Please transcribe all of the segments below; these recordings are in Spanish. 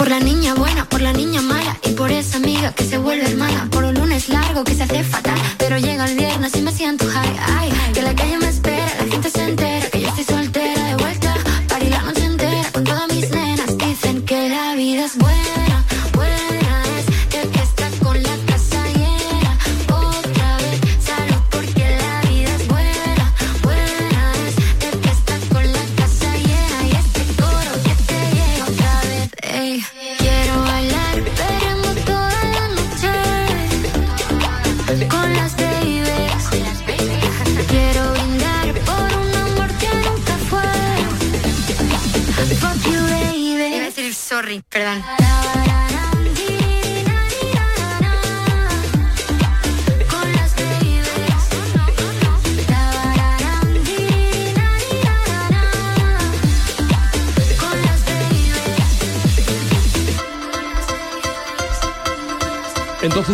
Por la niña buena, por la niña mala y por esa amiga que se vuelve hermana. Por un lunes largo que se hace fatal, pero llega el viernes y me siento high. Ay, que la calle me espera, la gente se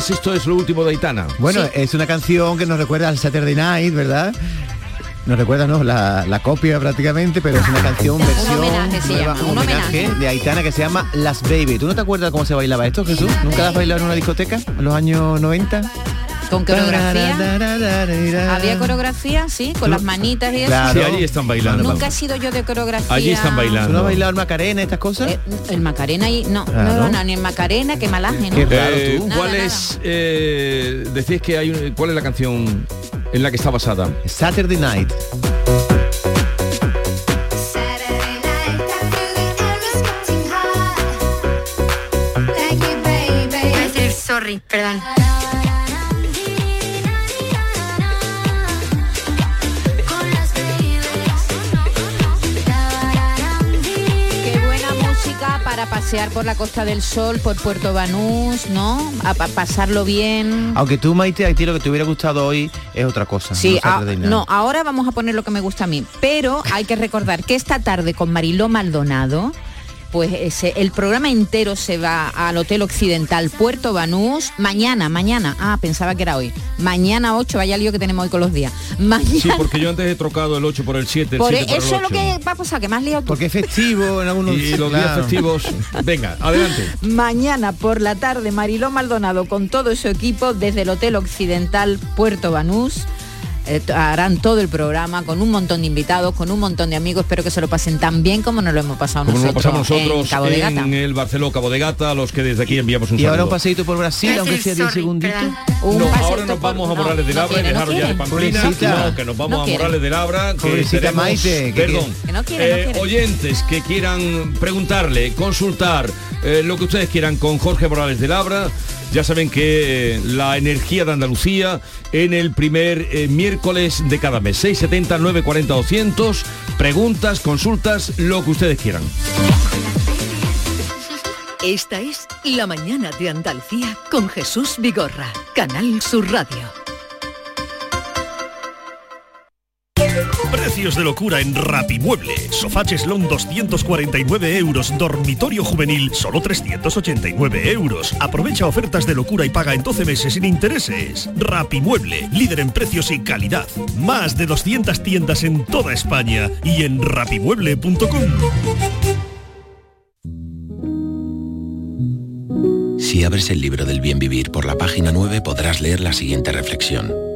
Esto es lo último de Aitana. Bueno, es una canción que nos recuerda al Saturday Night, ¿verdad? Nos recuerda, ¿no? La, la copia prácticamente, pero es una canción versión homenaje se nueva, llama, un un homenaje homenaje. de Aitana que se llama Las Baby. ¿Tú no te acuerdas cómo se bailaba esto, Jesús? ¿Nunca la has bailado en una discoteca en los años 90? Con coreografía. Había coreografía, sí, con las manitas y eso. Sí, allí están bailando. Nunca he sido yo de coreografía. Allí están bailando. ¿Tú no has bailado el Macarena, estas cosas? Eh, el Macarena y no, Claro. no, no, ni el Macarena, que malaje, ¿no? Eh, Nada, ¿Cuál nada. es, eh, decís que hay, un- cuál es la canción en la que está basada? Saturday Night. Iba a decir sorry, perdón. Para pasear por la Costa del Sol, por Puerto Banús, ¿no? A, pa- pasarlo bien. Aunque tú, Maite, a ti lo que te hubiera gustado hoy es otra cosa. Sí, no no, ahora vamos a poner lo que me gusta a mí, pero hay que recordar que esta tarde con Mariló Maldonado, pues ese- el programa entero se va al Hotel Occidental Puerto Banús mañana, mañana. Ah, pensaba que era hoy. Mañana 8, vaya lío que tenemos hoy con los días. Mañana. Sí, porque yo antes he trocado el 8 por el 7, el por 7 por el eso es lo 8. que va a pasar, que más lío tú. Porque es festivo en algunos Y los días festivos. Venga, adelante. Mañana por la tarde Mariló Maldonado con todo su equipo desde el Hotel Occidental Puerto Banús. Eh, harán todo el programa con un montón de invitados, con un montón de amigos. Espero que se lo pasen tan bien como nos lo hemos pasado Como nos lo nosotros, pasamos nosotros en Cabo de Gata. en el Barceló Cabo de Gata, a los que desde aquí enviamos un Y ahora un saludo. paseíto por Brasil, aunque sea 10 segunditos. Un No, ahora nos por- vamos a no, Morales de no Labra y quiere, no dejaros ya de. Pamplina. No, que nos vamos No a. Morales de Labra. Que Pobrecita Maite, que Perdón. Que no quiere, Eh, oyentes que quieran preguntarle, consultar eh, lo que ustedes quieran con Jorge Morales de Labra, ya saben que eh, la energía de Andalucía en el primer eh, miércoles de cada mes, 670 940 200, preguntas, consultas, lo que ustedes quieran. Esta es La mañana de Andalucía con Jesús Vigorra, Canal Sur Radio. Precios de locura en Rapimueble. Sofá Cheslón 249 euros. Dormitorio juvenil solo 389 euros. Aprovecha ofertas de locura y paga en 12 meses sin intereses. Rapimueble, líder en precios y calidad. Más de 200 tiendas en toda España y en rapimueble.com. Si abres el libro del bien vivir por la página 9 podrás leer la siguiente reflexión.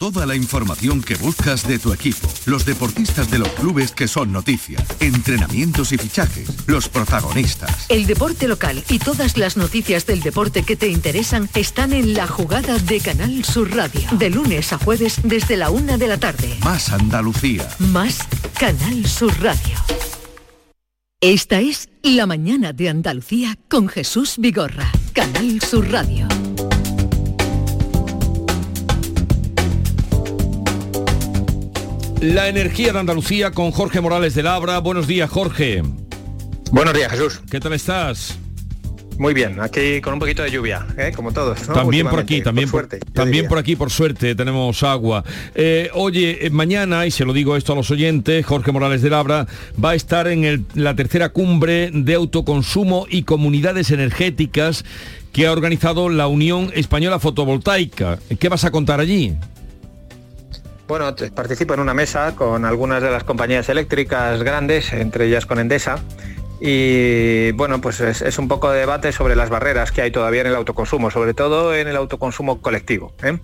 Toda la información que buscas de tu equipo, los deportistas de los clubes que son noticia, entrenamientos y fichajes, los protagonistas. El deporte local y todas las noticias del deporte que te interesan están en la jugada de Canal Sur Radio. De lunes a jueves desde la una de la tarde. Más Andalucía. Más Canal Sur Radio. Esta es La Mañana de Andalucía con Jesús Vigorra. Canal Sur Radio. La energía de Andalucía con Jorge Morales de Labra. Buenos días, Jorge. Buenos días, Jesús. ¿Qué tal estás? Muy bien, aquí con un poquito de lluvia, ¿eh? como todos. ¿no? También por aquí, también por, suerte, también diría. por aquí, por suerte, tenemos agua. Eh, oye, eh, mañana, y se lo digo esto a los oyentes, Jorge Morales de Labra va a estar en el- la tercera cumbre de autoconsumo y comunidades energéticas que ha organizado la Unión Española Fotovoltaica. ¿Qué vas a contar allí? Bueno, participo en una mesa con algunas de las compañías eléctricas grandes, entre ellas con Endesa. Y bueno, pues es, es un poco de debate sobre las barreras que hay todavía en el autoconsumo, sobre todo en el autoconsumo colectivo. ¿eh?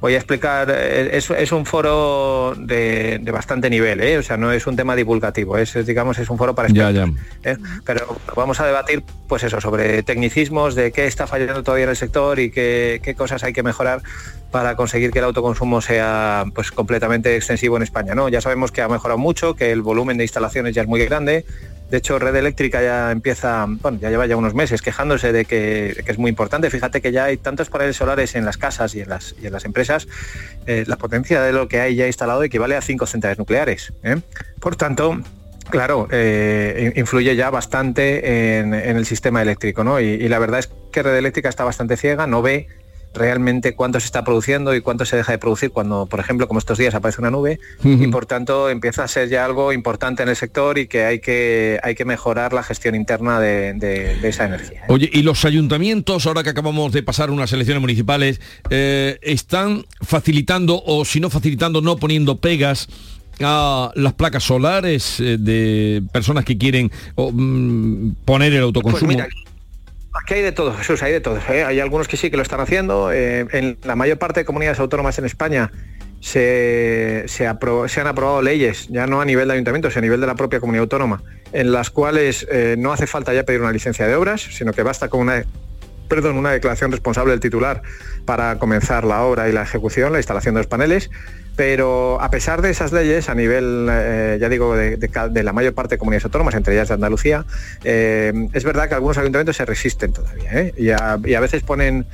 Voy a explicar, eh, es, es un foro de, de bastante nivel, ¿eh? o sea, no es un tema divulgativo, es, digamos, es un foro para Ya, ya. ¿eh? Pero vamos a debatir, pues eso, sobre tecnicismos, de qué está fallando todavía en el sector y qué, qué cosas hay que mejorar para conseguir que el autoconsumo sea pues completamente extensivo en España. ¿no? Ya sabemos que ha mejorado mucho, que el volumen de instalaciones ya es muy grande. De hecho, Red Eléctrica ya empieza, bueno, ya lleva ya unos meses quejándose de que, es muy importante. Fíjate que ya hay tantos paneles solares en las casas y en las, y en las empresas. eh, la potencia de lo que hay ya instalado equivale a cinco centrales nucleares. ¿eh? Por tanto, Claro, eh, in- influye ya bastante en, el sistema eléctrico, ¿no? Y la verdad es que Red Eléctrica está bastante ciega, no ve realmente cuánto se está produciendo y cuánto se deja de producir cuando, por ejemplo, como estos días aparece una nube y por tanto empieza a ser ya algo importante en el sector y que hay que, hay que mejorar la gestión interna de, de- de esa energía. Oye, ¿y los ayuntamientos, ahora que acabamos de pasar unas elecciones municipales, eh, están facilitando o si no facilitando, no poniendo pegas a las placas solares eh, de personas que quieren mm, poner el autoconsumo? Pues mira, Aquí hay de todo, Jesús, hay de todo. ¿eh? Hay algunos que sí que lo están haciendo. eh, en la mayor parte de comunidades autónomas en España se, han aprobado leyes, ya no a nivel de ayuntamiento, sino a nivel de la propia comunidad autónoma, en las cuales eh, no hace falta ya pedir una licencia de obras, sino que basta con una perdón, una declaración responsable del titular para comenzar la obra y la ejecución, la instalación de los paneles. Pero a pesar de esas leyes, a nivel, eh, ya digo, de, la mayor parte de comunidades autónomas, entre ellas de Andalucía, eh, es verdad que algunos ayuntamientos se resisten todavía ¿eh? y, a, veces ponen,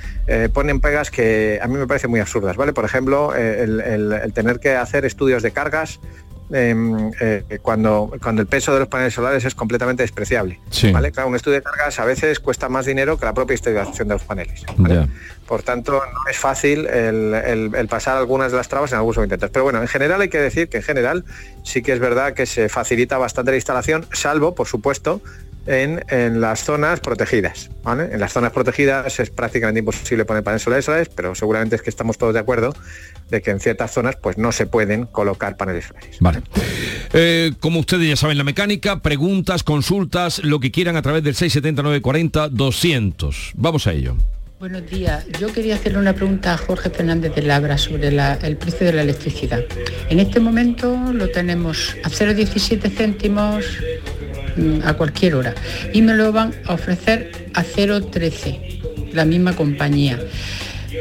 ponen pegas que a mí me parecen muy absurdas. ¿vale? Por ejemplo, el tener que hacer estudios de cargas eh, eh, cuando, cuando el peso de los paneles solares es completamente despreciable. Sí. ¿vale? Claro, un estudio de cargas a veces cuesta más dinero que la propia instalación de los paneles. Por tanto, no es fácil el, el- el pasar algunas de las trabas en algunos intentos. Pero bueno, en general hay que decir que en general sí que es verdad que se facilita bastante la instalación, salvo, por supuesto, en, en las zonas protegidas. ¿vale? En las zonas protegidas es prácticamente imposible poner paneles solares, pero seguramente es que estamos todos de acuerdo de que en ciertas zonas pues no se pueden colocar paneles solares. Vale. Eh, como ustedes ya saben, la mecánica, preguntas, consultas, lo que quieran a través del 679 40 200. Vamos a ello. Buenos días. Yo quería hacerle una pregunta a Jorge Fernández de Labra sobre el precio de la electricidad. En este momento lo tenemos a 0,17 céntimos mm, a cualquier hora y me lo van a ofrecer a 0,13, la misma compañía.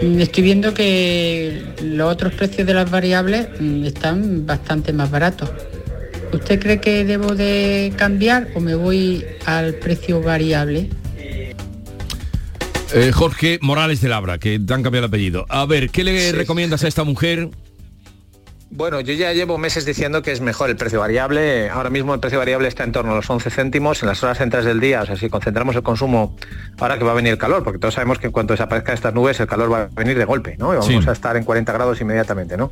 Mm, Estoy viendo que los otros precios de las variables mm, están bastante más baratos. ¿Usted cree que debo de cambiar o me voy al precio variable? Eh, Jorge Morales de Labra, que te han cambiado el apellido. A ver, ¿qué le recomiendas a esta mujer? Bueno, yo ya llevo meses diciendo que es mejor el precio variable. Ahora mismo el precio variable está en torno a los 11 céntimos en las horas centrales del día. O sea, si concentramos el consumo ahora que va a venir el calor, porque todos sabemos que en cuanto desaparezcan estas nubes el calor va a venir de golpe, ¿no? Y vamos Sí. a estar en 40 grados inmediatamente, ¿no?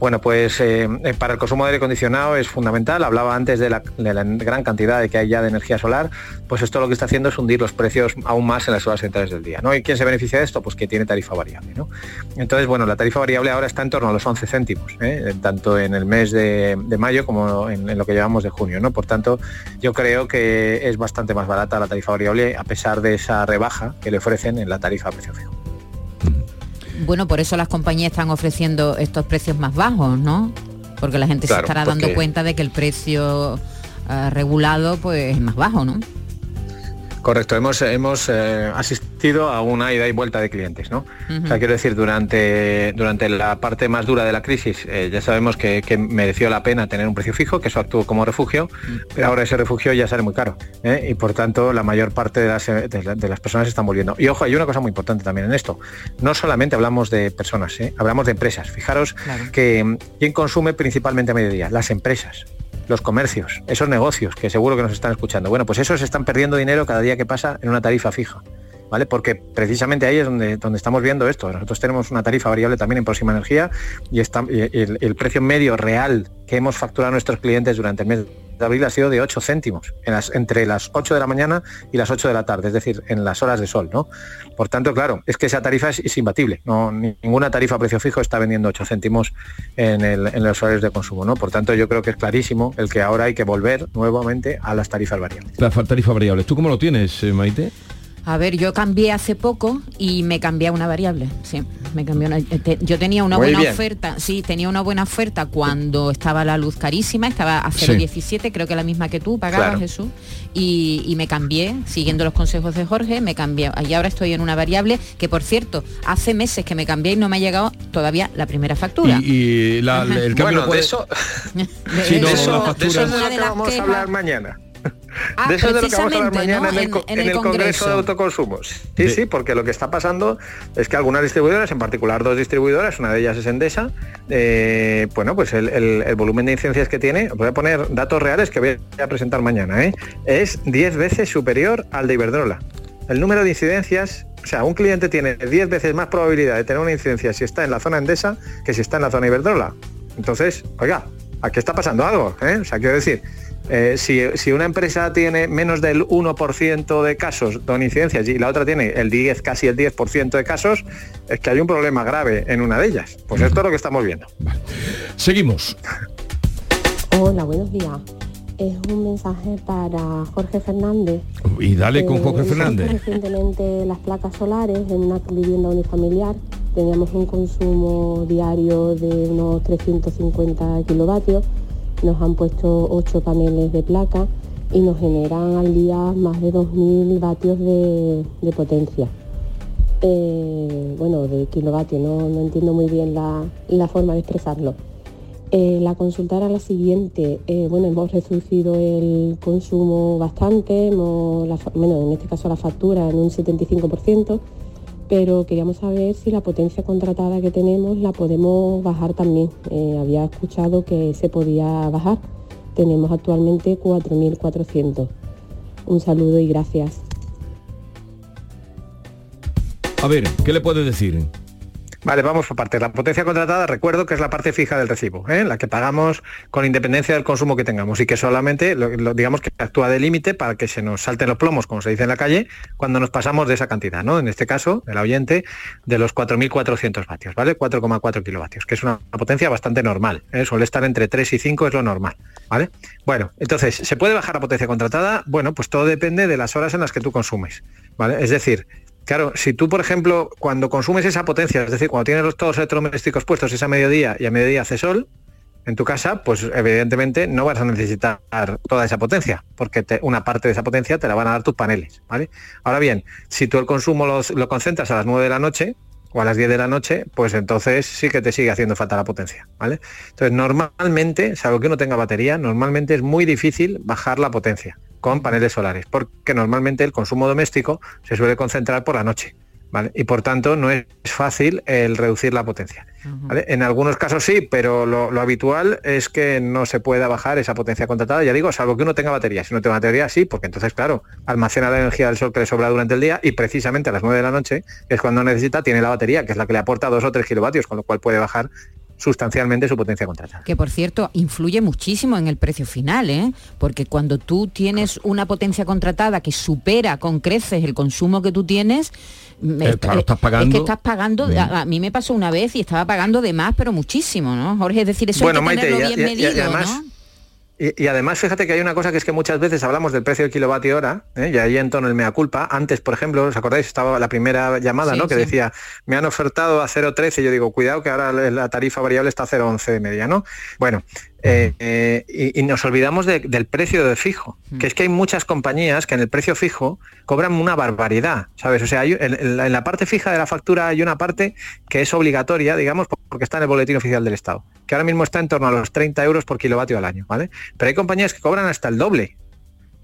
Bueno, pues eh, eh, para el consumo de aire acondicionado es fundamental. Hablaba antes de la, de la gran cantidad de que hay ya de energía solar. Pues esto lo que está haciendo es hundir los precios aún más en las horas centrales del día, ¿no? ¿Y quién se beneficia de esto? Pues que tiene tarifa variable, ¿no? Entonces, bueno, la tarifa variable ahora está en torno a los 11 céntimos, ¿eh? Tanto en el mes de, de mayo como en, en lo que llevamos de junio. ¿no? Por tanto, yo creo que es bastante más barata la tarifa variable a pesar de esa rebaja que le ofrecen en la tarifa a precio fijo. Bueno, por eso las compañías están ofreciendo estos precios más bajos, ¿no? Porque la gente Claro, se estará dando cuenta de que el precio eh, regulado pues es más bajo, ¿no? Correcto, hemos, hemos eh, asistido a una ida y vuelta de clientes, ¿no? O sea, quiero decir, durante, durante la parte más dura de la crisis eh, ya sabemos que, que mereció la pena tener un precio fijo, que eso actuó como refugio, pero ahora ese refugio ya sale muy caro ¿eh? y por tanto la mayor parte de las, de, la- de las personas están volviendo. Y ojo, hay una cosa muy importante también en esto. No solamente hablamos de personas, hablamos de empresas. Fijaros que mm, ¿quién consume principalmente a mediodía? Las empresas los comercios, esos negocios que seguro que nos están escuchando. Bueno, pues esos están perdiendo dinero cada día que pasa en una tarifa fija. ¿Vale? Porque precisamente ahí es donde, donde estamos viendo esto. Nosotros tenemos una tarifa variable también en próxima energía y, el, el precio medio real que hemos facturado a nuestros clientes durante el mes de abril ha sido de 8 céntimos en las, entre las 8 de la mañana y las 8 de la tarde, es decir, en las horas de sol. ¿no? Por tanto, claro, es que esa tarifa es, imbatible. No, ni- ninguna tarifa a precio fijo está vendiendo 8 céntimos en, el- en los horarios de consumo. ¿no? Por tanto, yo creo que es clarísimo el que ahora hay que volver nuevamente a las tarifas variables. La fa- tarifa variable. ¿Tú cómo lo tienes, eh, Maite? A ver, yo cambié hace poco y me cambié a una variable. Sí, me cambié una. te- yo tenía una Muy buena bien. oferta, sí, tenía una buena oferta cuando estaba la luz carísima, estaba a Sí. 0,17, creo que la misma que tú pagabas, Claro. Jesús. Y, y me cambié, siguiendo los consejos de Jorge, me cambié. Y ahora estoy en una variable que, por cierto, hace meses que me cambié y no me ha llegado todavía la primera factura. Y, y la- el cambio Bueno, puede- de eso, Sí, no, de eso- factura. eso es de Una lo que vamos a hablar mañana. Ah, de eso es de lo que vamos a hablar mañana ¿no? en el, En- en Congreso Congreso. de Autoconsumos. Sí, sí, porque lo que está pasando es que algunas distribuidoras, en particular dos distribuidoras, una de ellas es Endesa, eh, bueno, pues el, el- el volumen de incidencias que tiene, os voy a poner datos reales que voy a presentar mañana, ¿eh? es 10 veces superior al de Iberdrola. El número de incidencias, o sea, un cliente tiene 10 veces más probabilidad de tener una incidencia si está en la zona Endesa que si está en la zona Iberdrola. Entonces, oiga, aquí está pasando algo, ¿eh? O sea, quiero decir, eh, si, si una empresa tiene menos del 1% de casos con incidencias y la otra tiene el 10, casi el 10% de casos, es que hay un problema grave en una de ellas. Pues esto es lo que estamos viendo. Seguimos. Hola, buenos días. Es un mensaje para Jorge Fernández. Y dale con Eh, Jorge Fernández. Recientemente las placas solares en una vivienda unifamiliar teníamos un consumo diario de unos 350 kilovatios. Nos han puesto 8 paneles de placa y nos generan al día más de 2.000 vatios de, potencia. Eh, bueno, de kilovatios, no, no entiendo muy bien la, la forma de expresarlo. Eh, la consulta era la siguiente. eh, bueno, hemos reducido el consumo bastante, hemos, la bueno, en este caso la factura en un 75%, pero queríamos saber si la potencia contratada que tenemos la podemos bajar también. Eh, había escuchado que se podía bajar. Tenemos actualmente 4.400. Un saludo y gracias. A ver, ¿qué le puede decir? Vale, vamos por partes. La potencia contratada, recuerdo que es la parte fija del recibo, ¿eh? la que pagamos con independencia del consumo que tengamos y que solamente, digamos que actúa de límite para que se nos salten los plomos, como se dice en la calle, cuando nos pasamos de esa cantidad, ¿no? En este caso, el oyente, de los 4.400 vatios, ¿vale? 4,4 kilovatios, que es una potencia bastante normal, ¿eh? suele estar entre 3 y 5, es lo normal, ¿vale? Bueno, entonces, ¿se puede bajar la potencia contratada? Bueno, pues todo depende de las horas en las que tú consumes, ¿vale? Es decir, Claro, si tú, por ejemplo, cuando consumes esa potencia, es decir, cuando tienes los, todos electrodomésticos puestos es a mediodía y a mediodía hace sol, en tu casa, pues evidentemente no vas a necesitar toda esa potencia, porque una parte de esa potencia te la van a dar tus paneles, ¿vale? Ahora bien, si tú el consumo lo concentras a las 9 de la noche o a las 10 de la noche, pues entonces sí que te sigue haciendo falta la potencia, ¿vale? Entonces, normalmente, salvo que uno tenga batería, normalmente es muy difícil bajar la potencia con paneles solares, porque normalmente el consumo doméstico se suele concentrar por la noche. ¿Vale? Y por tanto no es fácil el reducir la potencia. ¿vale? En algunos casos sí, pero lo, lo habitual es que no se pueda bajar esa potencia contratada, ya digo, salvo que uno tenga batería. Si no tenga batería, sí, porque entonces, claro, almacena la energía del sol que le sobra durante el día y precisamente a las 9 de la noche, que es cuando necesita, tiene la batería, que es la que le aporta 2 o 3 kilovatios, con lo cual puede bajar sustancialmente su potencia contratada. Que por cierto, influye muchísimo en el precio final, ¿eh? Porque cuando tú tienes una potencia contratada que supera con creces el consumo que tú tienes, me- Eh, claro, estás Es que pagando- estás pagando, Mm. a, a mí me pasó una vez y estaba pagando de más, pero muchísimo, ¿no? Jorge, es decir, eso Bueno, hay que Maite, tenerlo y- bien y- y medido, además- ¿no? Y, y además, fíjate que hay una cosa que es que muchas veces hablamos del precio del kilovatio hora, ¿eh? y ahí en tono el mea culpa. Antes, por ejemplo, ¿os acordáis? Estaba la primera llamada, Sí, ¿no? Que sí. decía, me han ofertado a 0,13. Yo digo, cuidado que ahora la la tarifa variable está a 0,11 de media, ¿no? Bueno, eh, eh, y, y nos olvidamos de- del precio de fijo, que es que hay muchas compañías que en el precio fijo cobran una barbaridad, ¿sabes? O sea, hay- en, en la, en la parte fija de la factura hay una parte que es obligatoria, digamos, porque está en el boletín oficial del Estado, que ahora mismo está en torno a los 30 euros por kilovatio al año, ¿vale? Pero hay compañías que cobran hasta el doble.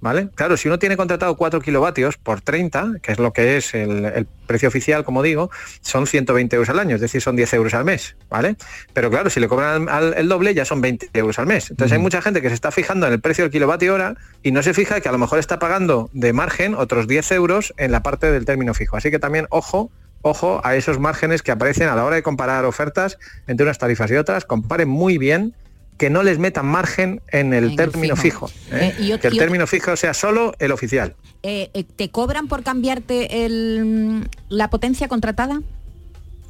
¿Vale? Claro, si uno tiene contratado 4 kilovatios por 30, que es lo que es el, el precio oficial, como digo, son 120 euros al año, es decir, son 10 euros al mes, ¿vale? Pero claro, si le cobran al- el doble ya son 20 euros al mes. Entonces hay mucha gente que se está fijando en el precio del kilovatio hora y no se fija que a lo mejor está pagando de margen otros 10 euros en la parte del término fijo. Así que también, ojo, ojo a esos márgenes que aparecen a la hora de comparar ofertas entre unas tarifas y otras, comparen muy bien que no les metan margen en el En el término fijo. fijo. ¿eh? Eh, que el término fijo sea solo el oficial. Eh, ¿Te cobran por cambiarte el, la potencia contratada?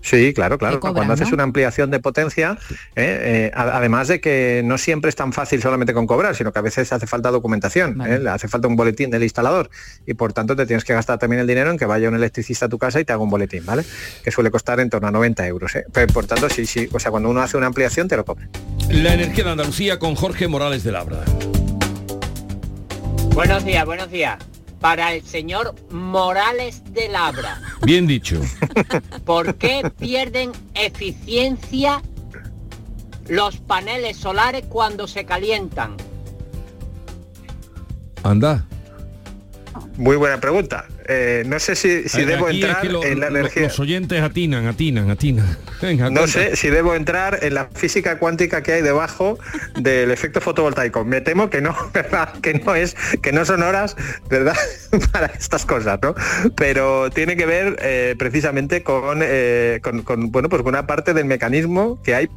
Sí, claro, claro. Cobran, Cuando haces una ampliación de potencia, eh, eh, además de que no siempre es tan fácil solamente con cobrar, sino que a veces hace falta documentación, ¿eh? le hace falta un boletín del instalador y por tanto te tienes que gastar también el dinero en que vaya un electricista a tu casa y te haga un boletín, ¿vale? Que suele costar en torno a 90 euros. Pero, por tanto, sí, sí, o sea, cuando uno hace una ampliación te lo cobra. La energía de Andalucía con Jorge Morales de Labra. Buenos días, buenos días. Para el señor Morales de Labra, Bien dicho. ¿por qué pierden eficiencia los paneles solares cuando se calientan? Anda. Muy buena pregunta. Eh, no sé si, si Aquí debo es entrar que lo- en la energía. Los oyentes atinan, atinan, atinan. Venga, No cuenta. sé si debo entrar en la física cuántica que hay debajo del efecto fotovoltaico. Me temo que no, ¿verdad? Que no es, que no son horas, ¿verdad? Para estas cosas, ¿no? Pero tiene que ver eh, precisamente con, eh, con, con, bueno, pues con una parte del mecanismo que hay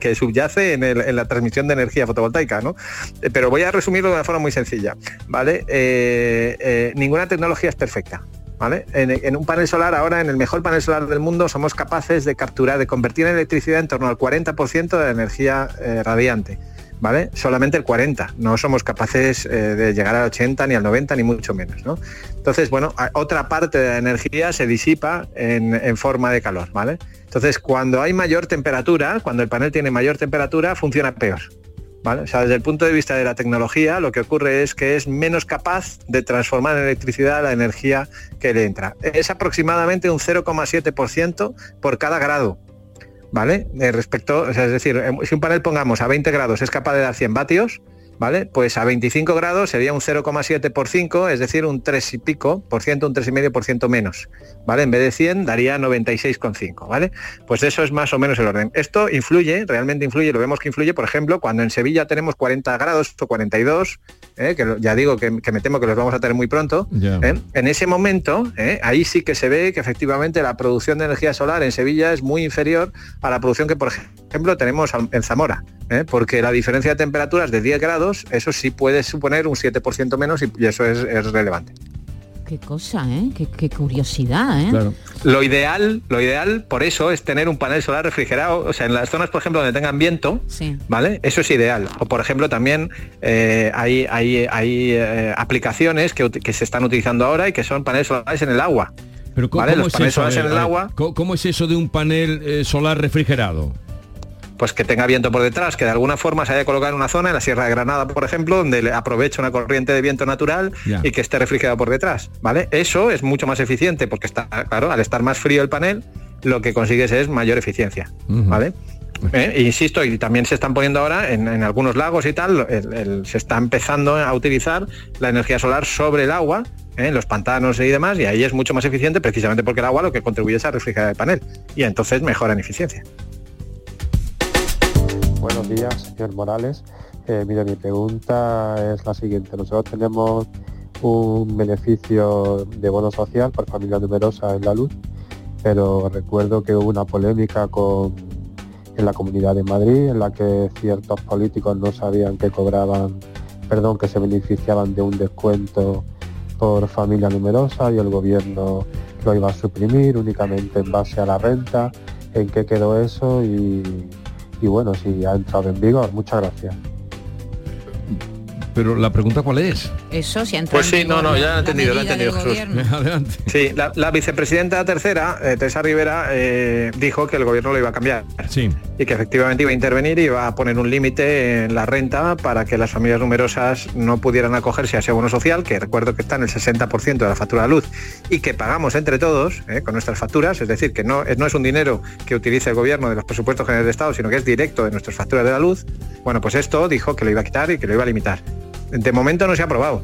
que subyace en, la transmisión de energía fotovoltaica, ¿no? Eh, Pero voy a resumirlo de una forma muy sencilla, ¿vale? Eh, eh, ninguna tecnología es perfecta. ¿Vale? En, un panel solar, ahora en el mejor panel solar del mundo, somos capaces de capturar, de convertir en electricidad en torno al 40% de la energía radiante. ¿Vale? Solamente el 40. No somos capaces eh, de llegar al 80 ni al 90 ni mucho menos. ¿no? Entonces, bueno, otra parte de la energía se disipa en, en forma de calor. ¿vale? Entonces, cuando hay mayor temperatura, cuando el panel tiene mayor temperatura, funciona peor. ¿Vale? O sea, desde el punto de vista de la tecnología, lo que ocurre es que es menos capaz de transformar en electricidad la energía que le entra. Es aproximadamente un 0,7% por cada grado. ¿Vale? Eh, respecto, o sea, es decir, em, si un panel pongamos a 20 grados es capaz de dar 100 vatios, ¿vale? Pues a 25 grados sería un 0,7 por 5, es decir, un 3 y pico por ciento, un 3,5 por ciento menos, ¿vale? En vez de 100 daría 96,5, ¿vale? Pues eso es más o menos el orden. Esto influye, realmente influye, lo vemos que influye, por ejemplo, cuando en Sevilla tenemos 40 grados o 42, ¿eh? que ya digo que, que me temo que los vamos a tener muy pronto. ¿eh? en ese momento, ¿eh? ahí sí que se ve que efectivamente la producción de energía solar en Sevilla es muy inferior a la producción que, por ejemplo, tenemos en Zamora, ¿eh? porque la diferencia de temperaturas de 10 grados, eso sí puede suponer un 7% menos y, y eso es, es relevante. Qué cosa, ¿eh? Qué, qué curiosidad, ¿eh? Lo ideal, lo ideal por eso es tener un panel solar refrigerado, o sea, en las zonas, por ejemplo, donde tengan viento, Sí. ¿vale? Eso es ideal. O por ejemplo también eh, hay, hay, hay, eh, aplicaciones que, que se están utilizando ahora y que son paneles solares en el agua. Pero ¿cómo, ¿vale? cómo Los es paneles eso? A solares ver, en el a ver, agua, ¿cómo- ¿Cómo es eso de un panel eh, solar refrigerado? Pues que tenga viento por detrás, que de alguna forma se haya colocado en una zona, en la Sierra de Granada, por ejemplo, donde le aprovecha una corriente de viento natural y que esté refrigerado por detrás, ¿vale? Eso es mucho más eficiente porque está, claro, al estar más frío el panel, lo que consigues es mayor eficiencia, ¿vale? Eh, e insisto, y también se están poniendo ahora en, en algunos lagos y tal, el- el- se está empezando a utilizar la energía solar sobre el agua, eh, en los pantanos y demás, y ahí es mucho más eficiente precisamente porque el agua lo que contribuye es a refrigerar el panel, y entonces mejora en eficiencia. Buenos días, señor Morales. Eh, mira, mi pregunta es la siguiente. Nosotros tenemos un beneficio de bono social por familia numerosa en la luz, pero recuerdo que hubo una polémica con, en la Comunidad de Madrid en la que ciertos políticos no sabían que cobraban, perdón, que se beneficiaban de un descuento por familia numerosa y el gobierno lo iba a suprimir únicamente en base a la renta. ¿En qué quedó eso? Y bueno, si ha entrado en vigor. Muchas gracias. Pero la pregunta cuál es? Eso sí ha entrado Pues sí, en no, no, ya lo he entendido, lo he entendido, Jesús. Adelante. Sí, la, la vicepresidenta tercera, eh, Teresa Rivera, eh, dijo que el gobierno lo iba a cambiar. Sí. Y que efectivamente iba a intervenir y iba a poner un límite en la renta para que las familias numerosas no pudieran acogerse a ese bono social, que recuerdo que está en el 60% de la factura de luz y que pagamos entre todos eh, con nuestras facturas, es decir, que no, no es un dinero que utilice el gobierno de los presupuestos generales de Estado, sino que es directo de nuestras facturas de la luz. Bueno, pues esto dijo que lo iba a quitar y que lo iba a limitar. De momento no se ha aprobado.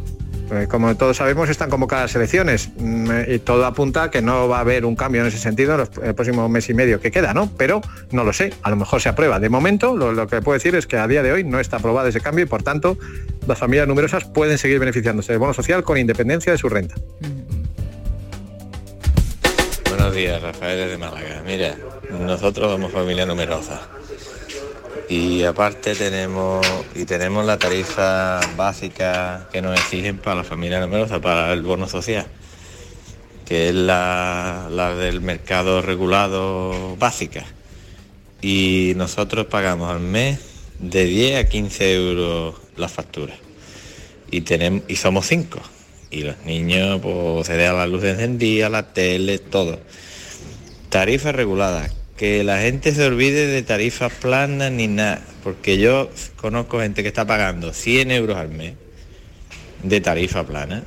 Eh, Como todos sabemos, están convocadas elecciones mm, eh, y todo apunta a que no va a haber un cambio en ese sentido en el próximo mes y medio que queda, ¿no? Pero no lo sé, a lo mejor se aprueba. De momento, lo, lo que puedo decir es que a día de hoy no está aprobado ese cambio y por tanto las familias numerosas pueden seguir beneficiándose del bono social con independencia de su renta. Buenos días, Rafael desde Málaga. Mira, nosotros somos familia numerosa y aparte tenemos y tenemos la tarifa básica que nos exigen para la familia numerosa, para el bono social, que es la, la del mercado regulado básica. Y nosotros pagamos al mes de 10 a 15 euros la factura. Y, tenemos, y somos cinco. Y los niños pues, se dejan la luz encendida, la tele, todo. Tarifa regulada. Que la gente se olvide de tarifas planas ni nada. Porque yo conozco gente que está pagando 100 euros al mes de tarifa plana.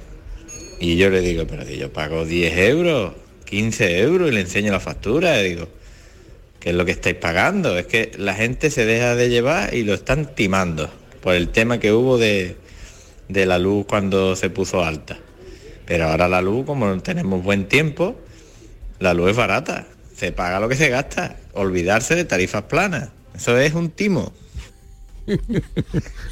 Y yo le digo, pero si yo pago 10 euros, 15 euros y le enseño la factura. Y digo, ¿qué es lo que estáis pagando? Es que la gente se deja de llevar y lo están timando por el tema que hubo de, de la luz cuando se puso alta. Pero ahora la luz, como tenemos buen tiempo, la luz es barata. Se paga lo que se gasta. Olvidarse de tarifas planas. Eso es un timo.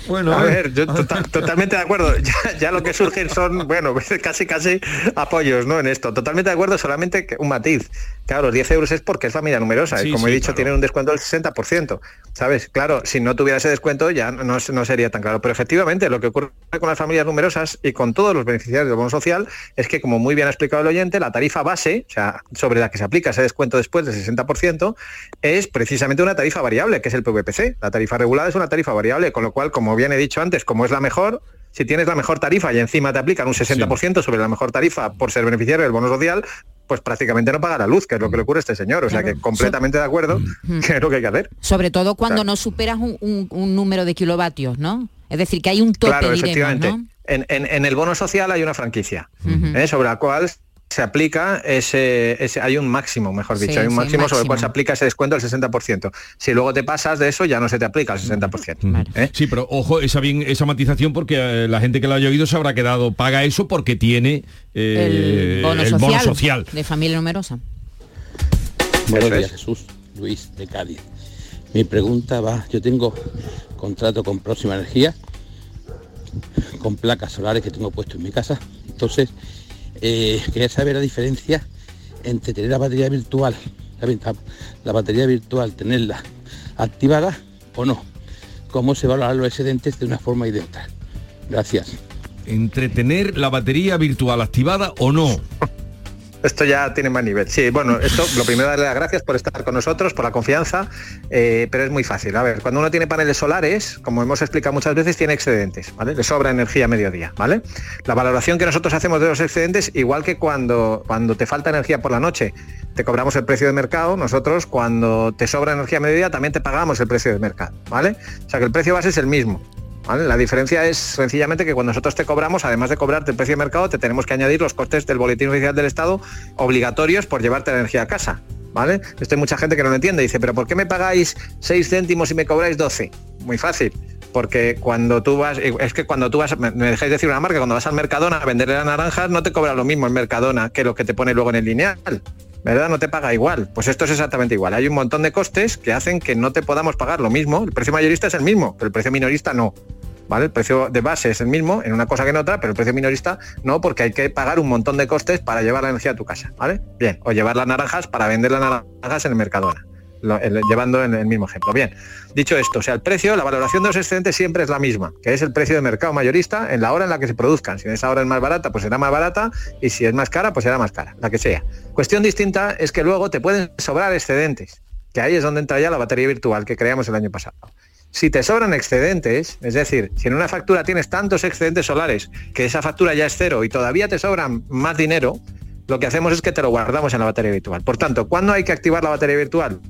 Bueno, a ver, yo tota- totalmente de acuerdo. Ya, ya lo que surgen son, bueno, casi casi apoyos, ¿no? En esto. Totalmente de acuerdo, solamente que un matiz. Claro, los 10 euros es porque es familia numerosa. Sí, y como sí, he dicho, claro. tienen un descuento del 60%. ¿Sabes? Claro, si no tuviera ese descuento ya no, no sería tan claro. Pero efectivamente, lo que ocurre con las familias numerosas y con todos los beneficiarios del bono social es que, como muy bien ha explicado el oyente, la tarifa base, o sea, sobre la que se aplica ese descuento después del 60%, es precisamente una tarifa variable, que es el PVPC. La tarifa regulada es una tarifa variable, con lo cual, como bien he dicho antes, como es la mejor, si tienes la mejor tarifa y encima te aplican un 60% sobre la mejor tarifa por ser beneficiario del bono social, pues prácticamente no paga la luz, que es lo que le ocurre a este señor. O sea que completamente de acuerdo, que es lo que hay que hacer. Sobre todo cuando Claro. no superas un, un- un número de kilovatios, ¿no? Es decir, que hay un tope, Claro, diremos, efectivamente. ¿no? En, en- en el bono social hay una franquicia ¿eh? sobre la cual se aplica ese, ese- hay un máximo, mejor dicho, Sí, hay un sí, máximo sobre el cual se aplica ese descuento del 60%. Si luego te pasas de eso, ya no se te aplica el 60%. ¿eh? Sí, pero ojo, esa bien esa matización porque eh, la gente que lo haya oído se habrá quedado, paga eso porque tiene eh, el bono, el social, bono social. de familia numerosa. Buenos días, es. Jesús. Luis, de Cádiz. Mi pregunta va, yo tengo contrato con Próxima Energía, con placas solares que tengo puesto en mi casa. Entonces, eh, quería saber la diferencia entre tener la batería virtual, la, batería virtual, tenerla activada o no. Cómo se valoran los excedentes de una forma y de otra. Gracias. Entre tener la batería virtual activada o no. Esto ya tiene más nivel. Sí, bueno, esto lo primero darle las gracias por estar con nosotros, por la confianza, eh, pero es muy fácil. A ver, cuando uno tiene paneles solares, como hemos explicado muchas veces, tiene excedentes, ¿vale? Le sobra energía a mediodía, ¿vale? La valoración que nosotros hacemos de los excedentes, igual que cuando, cuando te falta energía por la noche, te cobramos el precio de mercado, nosotros cuando te sobra energía a mediodía también te pagamos el precio de mercado, ¿vale? O sea que el precio base es el mismo. La diferencia es sencillamente que cuando nosotros te cobramos, además de cobrarte el precio de mercado, te tenemos que añadir los costes del boletín oficial del Estado obligatorios por llevarte la energía a casa. ¿Vale? Esto hay mucha gente que no lo entiende. Dice, pero ¿por qué me pagáis 6 céntimos y me cobráis 12? Muy fácil. Porque cuando tú vas, es que cuando tú vas, me dejáis decir una marca, cuando vas al Mercadona a venderle las naranjas, no te cobra lo mismo el Mercadona que lo que te pone luego en el lineal. ¿Verdad? No te paga igual. Pues esto es exactamente igual. Hay un montón de costes que hacen que no te podamos pagar lo mismo. El precio mayorista es el mismo, pero el precio minorista no. ¿Vale? El precio de base es el mismo en una cosa que en otra, pero el precio minorista no, porque hay que pagar un montón de costes para llevar la energía a tu casa, ¿vale? Bien, o llevar las naranjas para vender las naranjas en el Mercadona, llevando en el mismo ejemplo. Bien, dicho esto, o sea, el precio, la valoración de los excedentes siempre es la misma, que es el precio de mercado mayorista en la hora en la que se produzcan. Si esa hora es más barata, pues será más barata, y si es más cara, pues será más cara, la que sea. Cuestión distinta es que luego te pueden sobrar excedentes, que ahí es donde entra ya la batería virtual que creamos el año pasado. Si te sobran excedentes, es decir, si en una factura tienes tantos excedentes solares que esa factura ya es cero y todavía te sobran más dinero, lo que hacemos es que te lo guardamos en la batería virtual. Por tanto, ¿cuándo hay que activar la batería virtual?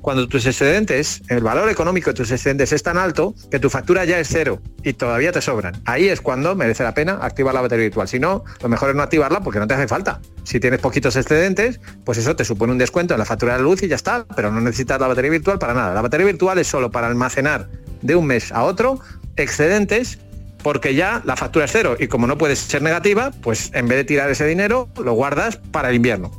Cuando tus excedentes, el valor económico de tus excedentes es tan alto que tu factura ya es cero y todavía te sobran. Ahí es cuando merece la pena activar la batería virtual. Si no, lo mejor es no activarla porque no te hace falta. Si tienes poquitos excedentes, pues eso te supone un descuento en la factura de luz y ya está, pero no necesitas la batería virtual para nada. La batería virtual es solo para almacenar de un mes a otro excedentes porque ya la factura es cero y como no puede ser negativa, pues en vez de tirar ese dinero, lo guardas para el invierno.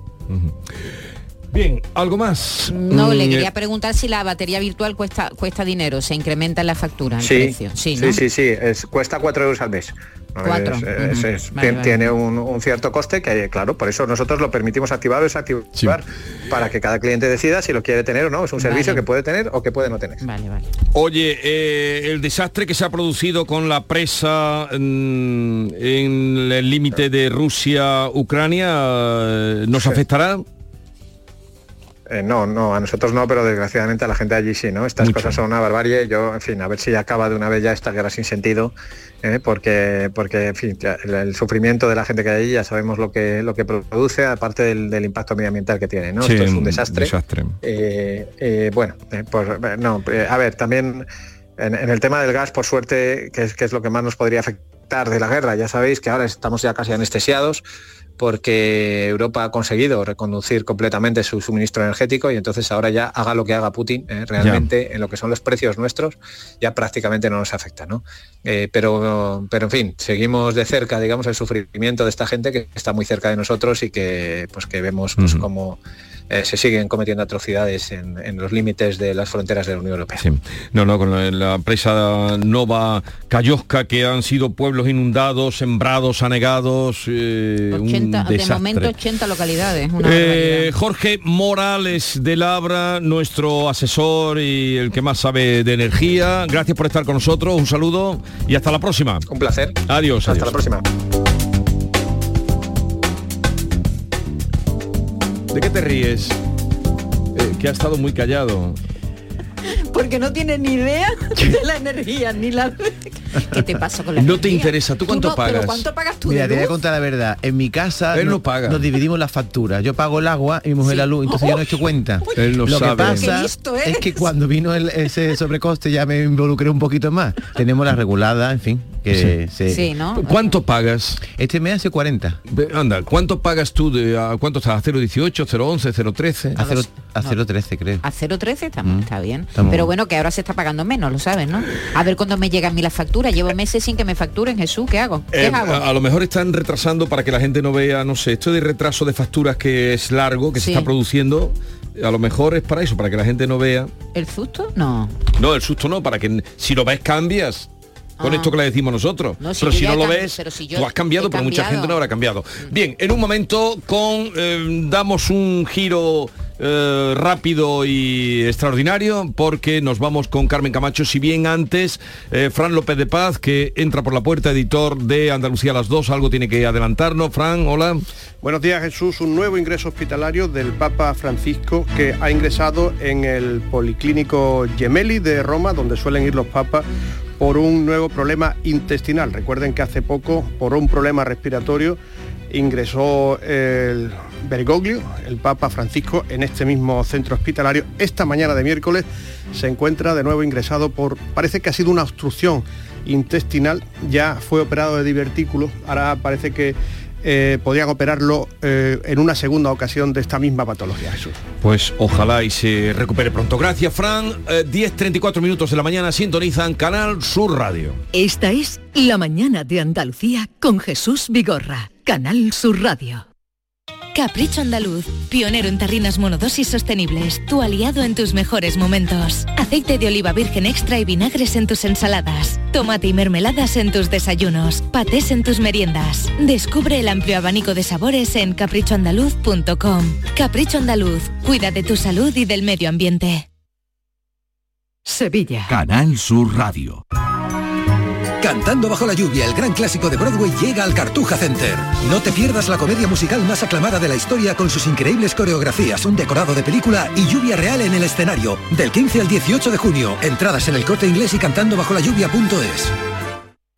Bien, ¿algo más? No, le Mm, quería preguntar si la batería virtual cuesta cuesta dinero, se incrementa en la factura, el Sí, precio. Sí, sí, ¿no? sí, sí, es- cuesta 4 euros al mes. Cuatro. es- es- Ujú. es- Vale, tien- vale. Tiene un, un cierto coste que, claro, por eso nosotros lo permitimos activar o desactivar para que cada cliente decida si lo quiere tener o no. Es un servicio Vale. que puede tener o que puede no tener. Vale, vale. Oye, eh, el desastre que se ha producido con la presa mm, en el límite de Rusia-Ucrania, eh, ¿nos afectará? Eh, no, no, a nosotros no, pero desgraciadamente a la gente allí sí, ¿no? Estas cosas son una barbarie. Yo, en fin, a ver si acaba de una vez ya esta guerra sin sentido, ¿eh? porque, porque, en fin, el, el sufrimiento de la gente que hay allí ya sabemos lo que lo que produce, aparte del, del impacto medioambiental que tiene, ¿no? Sí, Esto es un desastre. desastre. Eh, bueno, pues no, a ver, también en, en el tema del gas, por suerte, que es, que es lo que más nos podría afectar de la guerra, ya sabéis que ahora estamos ya casi anestesiados porque Europa ha conseguido reconducir completamente su suministro energético y entonces ahora ya haga lo que haga Putin, eh, realmente en lo que son los precios nuestros ya prácticamente no nos afecta, ¿no? Eh, pero, pero en fin, seguimos de cerca, digamos, el sufrimiento de esta gente que está muy cerca de nosotros y que pues que vemos pues, como eh, se siguen cometiendo atrocidades en, en los límites de las fronteras de la Unión Europea. Sí. No, no, con la, la presa Nova Cayosca, que han sido pueblos inundados, sembrados, anegados, eh, un 80, de desastre. momento 80 localidades. Una Eh, Jorge Morales de Labra, nuestro asesor y el que más sabe de energía. Gracias por estar con nosotros, un saludo y hasta la próxima. Un placer. Adiós. Hasta adiós. la próxima. ¿De qué te ríes? Eh, que ha estado muy callado. Porque no tiene ni idea de la energía, ni la... ¿Qué te pasa con la No te energía? interesa. ¿Tú cuánto no, pero pagas? ¿cuánto pagas tú Mira, de te voy a luz? contar la verdad. En mi casa Él no- no paga. nos dividimos las facturas. Yo pago el agua y mi mujer la luz, entonces yo no he hecho cuenta. Él no Lo sabe. que pasa listo es eres. que cuando vino el- ese sobrecoste ya me involucré un poquito más. Tenemos la regulada, en fin, que se... Sí, ¿no? ¿Cuánto pagas? Este mes hace 40. Ve, Anda, ¿cuánto pagas tú? De, a, ¿Cuánto estás? ¿A 0,18, 0,11, 0,13? A 0, a 0,13 creo. A 0,13 está, Mm. está bien. Estamos- Pero bueno, que ahora se está pagando menos, lo sabes, ¿no? A ver cuándo me llegan a mí las facturas. Llevo meses sin que me facturen, Jesús. ¿Qué hago? ¿Qué Eh, hago? a, a lo mejor están retrasando para que la gente no vea, no sé, esto de retraso de facturas que es largo, que se está produciendo, a lo mejor es para eso, para que la gente no vea. ¿El susto? No. No, el susto no, para que si lo ves cambias. Con Ah. esto que le decimos nosotros. No, si pero si no lo ves, pero si yo tú has cambiado, pero mucha gente no habrá cambiado. Bien, en un momento con eh, damos un giro eh, rápido y extraordinario porque nos vamos con Carmen Camacho, si bien antes eh, Fran López de Paz, que entra por la puerta, editor de Andalucía a las dos, algo tiene que adelantarnos. Fran, hola. Buenos días Jesús, un nuevo ingreso hospitalario del Papa Francisco que ha ingresado en el Policlínico Gemelli de Roma, donde suelen ir los papas por un nuevo problema intestinal. Recuerden que hace poco, por un problema respiratorio, ingresó el Bergoglio, el Papa Francisco, en este mismo centro hospitalario. Esta mañana de miércoles se encuentra de nuevo ingresado por, parece que ha sido una obstrucción intestinal, ya fue operado de divertículos, ahora parece que eh, podrían operarlo eh, en una segunda ocasión de esta misma patología. Jesús. Pues ojalá y se recupere pronto. Gracias, Fran. Eh, 10.34 minutos de la mañana sintonizan Canal Sur Radio. Esta es La Mañana de Andalucía con Jesús Vigorra, Canal Sur Radio. Capricho Andaluz, pionero en tarrinas monodosis sostenibles, tu aliado en tus mejores momentos. Aceite de oliva virgen extra y vinagres en tus ensaladas. Tomate y mermeladas en tus desayunos. Patés en tus meriendas. Descubre el amplio abanico de sabores en caprichoandaluz.com. Capricho Andaluz, cuida de tu salud y del medio ambiente. Sevilla. Canal Sur Radio. Cantando bajo la lluvia, el gran clásico de Broadway llega al Cartuja Center. No te pierdas la comedia musical más aclamada de la historia con sus increíbles coreografías, un decorado de película y lluvia real en el escenario. Del 15 al 18 de junio. Entradas en el corte inglés y cantando bajo la lluvia.es.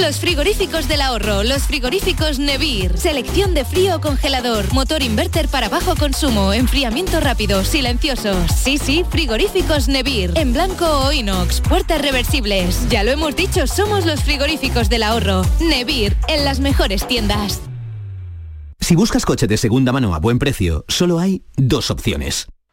Los frigoríficos del ahorro, los frigoríficos Nevir. Selección de frío o congelador, motor inverter para bajo consumo, enfriamiento rápido, silenciosos. Sí, sí, frigoríficos Nevir. En blanco o inox, puertas reversibles. Ya lo hemos dicho, somos los frigoríficos del ahorro. Nevir, en las mejores tiendas. Si buscas coche de segunda mano a buen precio, solo hay dos opciones.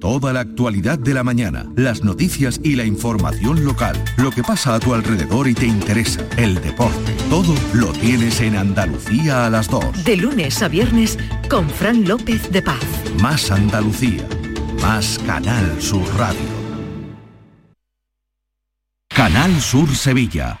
Toda la actualidad de la mañana, las noticias y la información local, lo que pasa a tu alrededor y te interesa, el deporte, todo lo tienes en Andalucía a las 2. De lunes a viernes con Fran López de Paz. Más Andalucía, más Canal Sur Radio. Canal Sur Sevilla.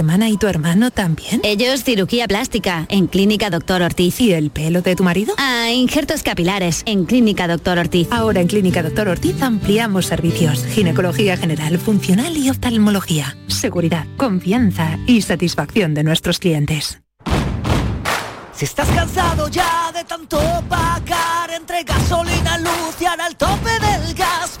hermana y tu hermano también? Ellos cirugía plástica en Clínica Doctor Ortiz. ¿Y el pelo de tu marido? Ah, injertos capilares en Clínica Doctor Ortiz. Ahora en Clínica Doctor Ortiz ampliamos servicios. Ginecología general, funcional y oftalmología. Seguridad, confianza y satisfacción de nuestros clientes. Si estás cansado ya de tanto pagar entre gasolina, luz y ahora el tope del gas,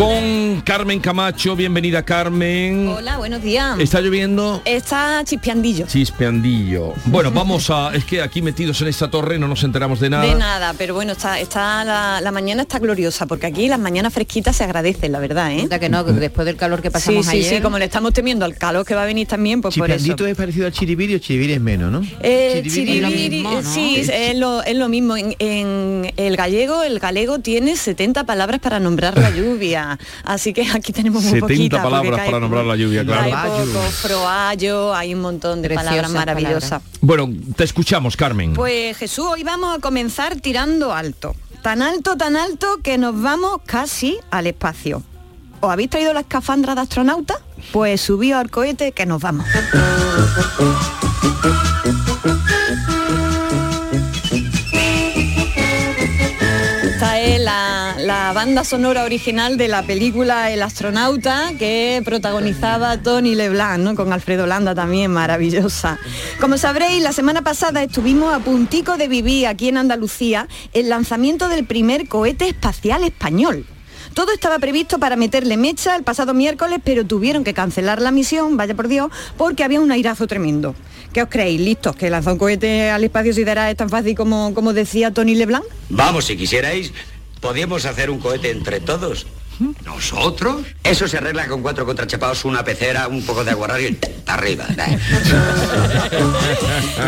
Con Carmen Camacho, bienvenida Carmen. Hola, buenos días. ¿Está lloviendo? Está chispeandillo. Chispeandillo. Bueno, vamos a... Es que aquí metidos en esta torre no nos enteramos de nada. De nada, pero bueno, está, está la, la mañana está gloriosa, porque aquí las mañanas fresquitas se agradecen, la verdad, ¿eh? que no, después del calor que pasamos sí, sí, ayer. Sí, como le estamos temiendo al calor que va a venir también, pues por eso. Es parecido al chiribiri o chiribiri es menos, ¿no? Eh, Chiribiri- chiribiri, eh, sí, es lo, es lo mismo. En, en el gallego, el galego tiene 70 palabras para nombrar la lluvia. Así que aquí tenemos muy 70 poquitas. porque palabras para nombrar la lluvia, claro. Hay poco, froallo, hay un montón de palabras maravillosas. Bueno, te escuchamos, Carmen. Pues Jesús, hoy vamos a comenzar tirando alto. Tan alto, tan alto que nos vamos casi al espacio. ¿Os habéis traído la escafandra de astronauta? Pues subíos al cohete que nos vamos. La, banda sonora original de la película El astronauta que protagonizaba Tony LeBlanc, ¿no? con Alfredo Landa también, maravillosa. Como sabréis, la semana pasada estuvimos a puntico de vivir aquí en Andalucía el lanzamiento del primer cohete espacial español. Todo estaba previsto para meterle mecha el pasado miércoles, pero tuvieron que cancelar la misión, vaya por Dios, porque había un airazo tremendo. ¿Qué os creéis? ¿Listos? ¿Que lanzar un cohete al espacio sideral es tan fácil como, como decía Tony LeBlanc? Vamos, si quisierais, podíamos hacer un cohete entre todos. ¿Nosotros? Eso se arregla con cuatro contrachapados, una pecera, un poco de aguarrario y arriba.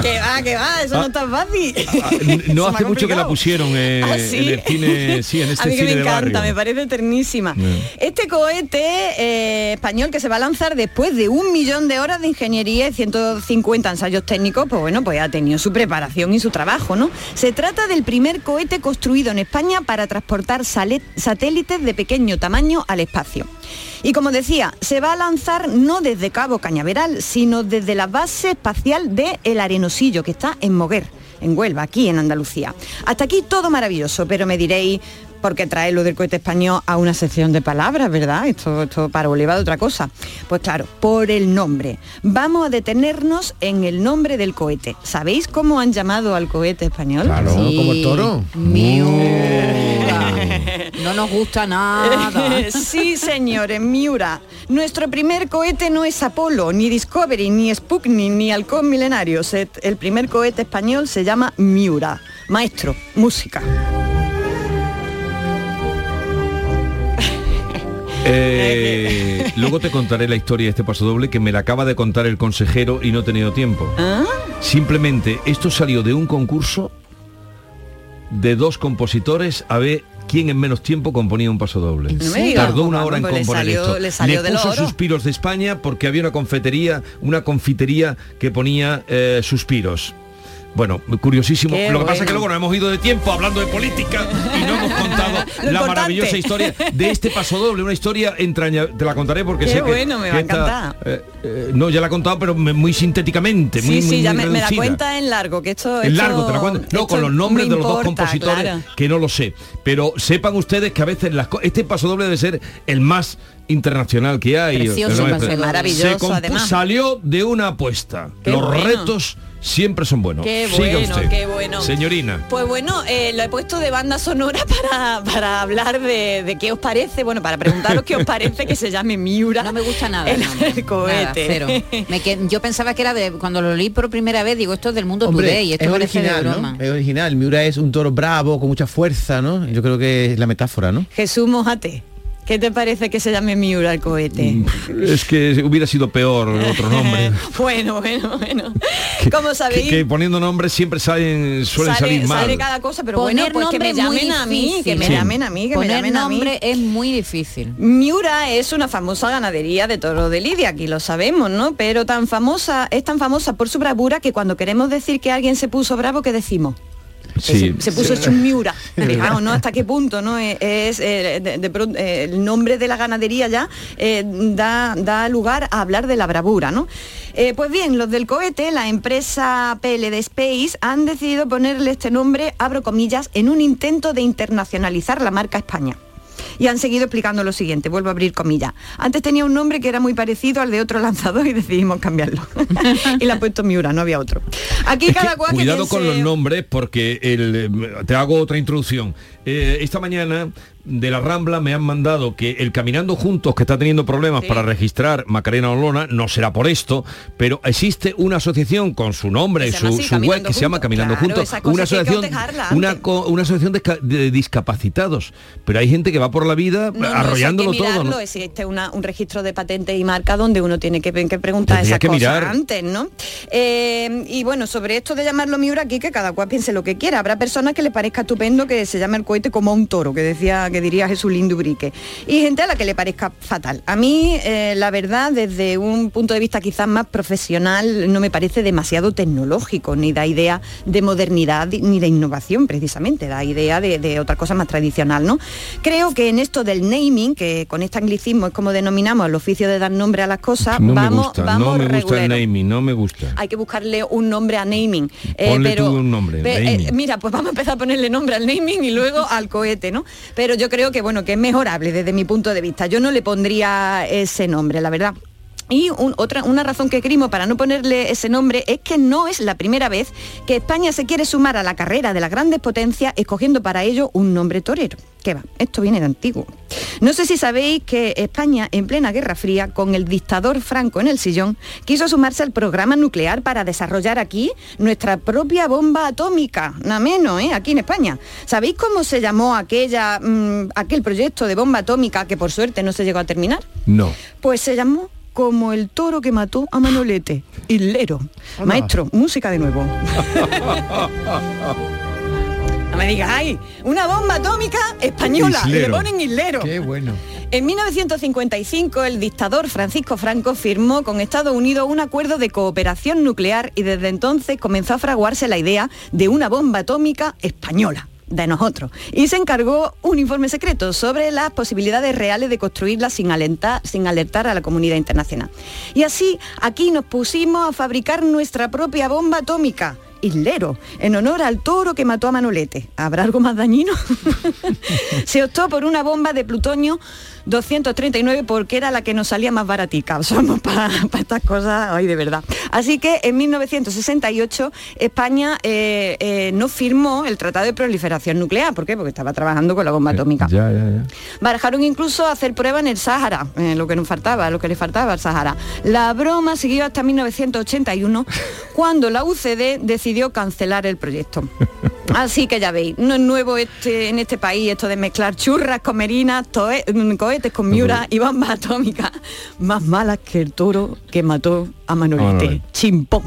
que va, que va, eso no es tan fácil. Ah, n- no hace ha mucho que la pusieron eh, ¿Ah, sí? en el cine, sí, en este a mí que cine me de encanta, barrio. me parece ternísima. Mm. Este cohete eh, español que se va a lanzar después de un millón de horas de ingeniería y 150 ensayos técnicos, pues bueno, pues ha tenido su preparación y su trabajo, ¿no? Se trata del primer cohete construido en España para transportar sale- satélites de pequeño tamaño al espacio. Y como decía, se va a lanzar no desde Cabo Cañaveral, sino desde la base espacial de El Arenosillo, que está en Moguer, en Huelva, aquí en Andalucía. Hasta aquí todo maravilloso, pero me diréis, ¿por qué trae lo del cohete español a una sección de palabras, verdad? Esto, esto para Oliva de otra cosa. Pues claro, por el nombre. Vamos a detenernos en el nombre del cohete. ¿Sabéis cómo han llamado al cohete español? Claro, como el toro. No nos gusta nada. sí, señores, Miura. Nuestro primer cohete no es Apolo, ni Discovery, ni Sputnik, ni Halcón Milenario. El primer cohete español se llama Miura. Maestro, música. Eh, luego te contaré la historia de este paso doble que me la acaba de contar el consejero y no he tenido tiempo. ¿Ah? Simplemente esto salió de un concurso de dos compositores a ver quién en menos tiempo componía un paso doble. Tardó una hora en pues le componer salió- esto. le salió de lo puso oro. suspiros de España porque había una confitería, una confitería que ponía eh, suspiros. Bueno, curiosísimo. Qué Lo que pasa es que luego nos hemos ido de tiempo hablando de política y no hemos contado la importante. maravillosa historia de este paso doble, una historia entrañable. Te la contaré porque Qué sé que- bueno, me va que a eh, eh, no, ya la he contado, pero muy sintéticamente, muy, Sí, muy, sí, ya muy me, me la cuenta en largo, que esto... En esto- largo te la cuento. No, con los nombres de los dos compositores, claro. que no lo sé. Pero sepan ustedes que a veces las este paso doble debe ser el más internacional que hay. Precioso, El- paso doble. Maravilloso, Se compu- además. Salió de una apuesta. Qué los bueno. retos siempre son buenos. Qué Siga bueno, usted. qué bueno. Señorina. Pues bueno, eh, lo he puesto de banda sonora para, para hablar de, de qué os parece, bueno, para preguntaros qué os parece que se llame Miura. No me gusta nada. el, no, no. el cohete. Nada, cero. Me que- yo pensaba que era de cuando lo leí por primera vez, digo, esto es del mundo Hombre, today, esto es parece original, de ¿no? broma. Es original. Miura es un toro bravo, con mucha fuerza, ¿no? Yo creo que es la metáfora, ¿no? Jesús Mojate, ¿qué te parece que se llame Miura el cohete? Es que hubiera sido peor otro nombre. bueno, bueno, bueno. Como que, sabéis, que poniendo nombres siempre salen, suelen sale, salir mal. sale cada cosa, pero Poner bueno, pues que me llamen a mí, que me llamen a mí, que me Poner llamen a mí. nombre es muy difícil. Miura es una famosa ganadería de toro de Lidia, aquí lo sabemos, ¿no? Pero tan famosa, es tan famosa por su bravura que cuando queremos decir que alguien se puso bravo, ¿qué decimos? Sí. Se, se puso Sí. hecho un Miura. Fijaos, ¿no? Hasta qué punto, ¿no? Es, es, eh, de- eh, el nombre de la ganadería ya eh, da, da lugar a hablar de la bravura, ¿no? Eh, pues bien, los del cohete, la empresa PLD Space, han decidido ponerle este nombre, abro comillas, en un intento de internacionalizar la marca España. Y han seguido explicando lo siguiente, vuelvo a abrir comillas. Antes tenía un nombre que era muy parecido al de otro lanzador y decidimos cambiarlo. y le han puesto Miura, no había otro. Aquí Es cada cual que cuidado con piense- los nombres porque el, eh, te hago otra introducción. Eh, esta mañana de la Rambla me han mandado que el Caminando Juntos, que está teniendo problemas para registrar Macarena Olona, no será por esto, pero existe una asociación con su nombre, llama su, así, su web que se llama. Caminando Claro, Juntos, una asociación, una, una asociación de, de discapacitados, pero hay gente que va por la vida No, no, eso arrollándolo hay que todo. ¿no? Existe una- un registro de patentes y marca donde uno tiene que, que preguntar Tendría esas que cosas mirar. antes, ¿no? Eh, y bueno, sobre esto de llamarlo Miura aquí, que cada cual piense lo que quiera. Habrá personas que le parezca estupendo que se llame el cohete como a un toro, que decía, que diría Jesús Lindubrique. Y gente a la que le parezca fatal. A mí, eh, la verdad, desde un punto de vista quizás más profesional, no me parece demasiado tecnológico, ni da idea de modernidad ni de innovación, precisamente, da idea de, de otra cosa más tradicional, ¿no? Creo que en esto del naming, que con este anglicismo es como denominamos el oficio de dar nombre a las cosas, No vamos, me gusta, vamos no me gusta el naming, no me gusta. Hay que buscarle un nombre a naming. Eh, Ponle pero, tú un nombre, pe- eh, mira, pues vamos a empezar a ponerle nombre al naming y luego al cohete, ¿no? Pero yo creo que bueno, que es mejorable desde mi punto de vista. Yo no le pondría ese nombre, la verdad. Y un- otra, una razón que crimo para no ponerle ese nombre es que no es la primera vez que España se quiere sumar a la carrera de las grandes potencias escogiendo para ello un nombre torero. ¿Qué va? Esto viene de antiguo. No sé si sabéis que España, en plena Guerra Fría, con el dictador Franco en el sillón, quiso sumarse al programa nuclear para desarrollar aquí nuestra propia bomba atómica. Nada menos, ¿eh? Aquí en España. ¿Sabéis cómo se llamó aquella, mm, aquel proyecto de bomba atómica que por suerte no se llegó a terminar? No. Pues se llamó como el toro que mató a Manolete, Hilero. Maestro, música de nuevo. No me digas, ay, una bomba atómica española, y le ponen Hilero. Qué bueno. En 1955 el dictador Francisco Franco firmó con Estados Unidos un acuerdo de cooperación nuclear y desde entonces comenzó a fraguarse la idea de una bomba atómica española de nosotros y se encargó un informe secreto sobre las posibilidades reales de construirla sin sin alertar a la comunidad internacional. Y así aquí nos pusimos a fabricar nuestra propia bomba atómica. Islero, en honor al toro que mató a Manolete. ¿Habrá algo más dañino? se optó por una bomba de plutonio 239 porque era la que nos salía más baratica. Somos para estas cosas, ay, de verdad. Así que en 1968 España eh, eh, no firmó el Tratado de Proliferación Nuclear. ¿Por qué? Porque estaba trabajando con la bomba atómica. Ya, ya, ya. Barajaron incluso hacer prueba en el Sáhara, eh, lo que nos faltaba, lo que le faltaba al Sáhara. La broma siguió hasta 1981, cuando la UCD decidió cancelar el proyecto. Así que ya veis, no es nuevo este, en este país esto de mezclar churras con merinas, mm, cohetes con miura y bombas atómicas, más malas que el toro que mató a. Manolete. Chimpón.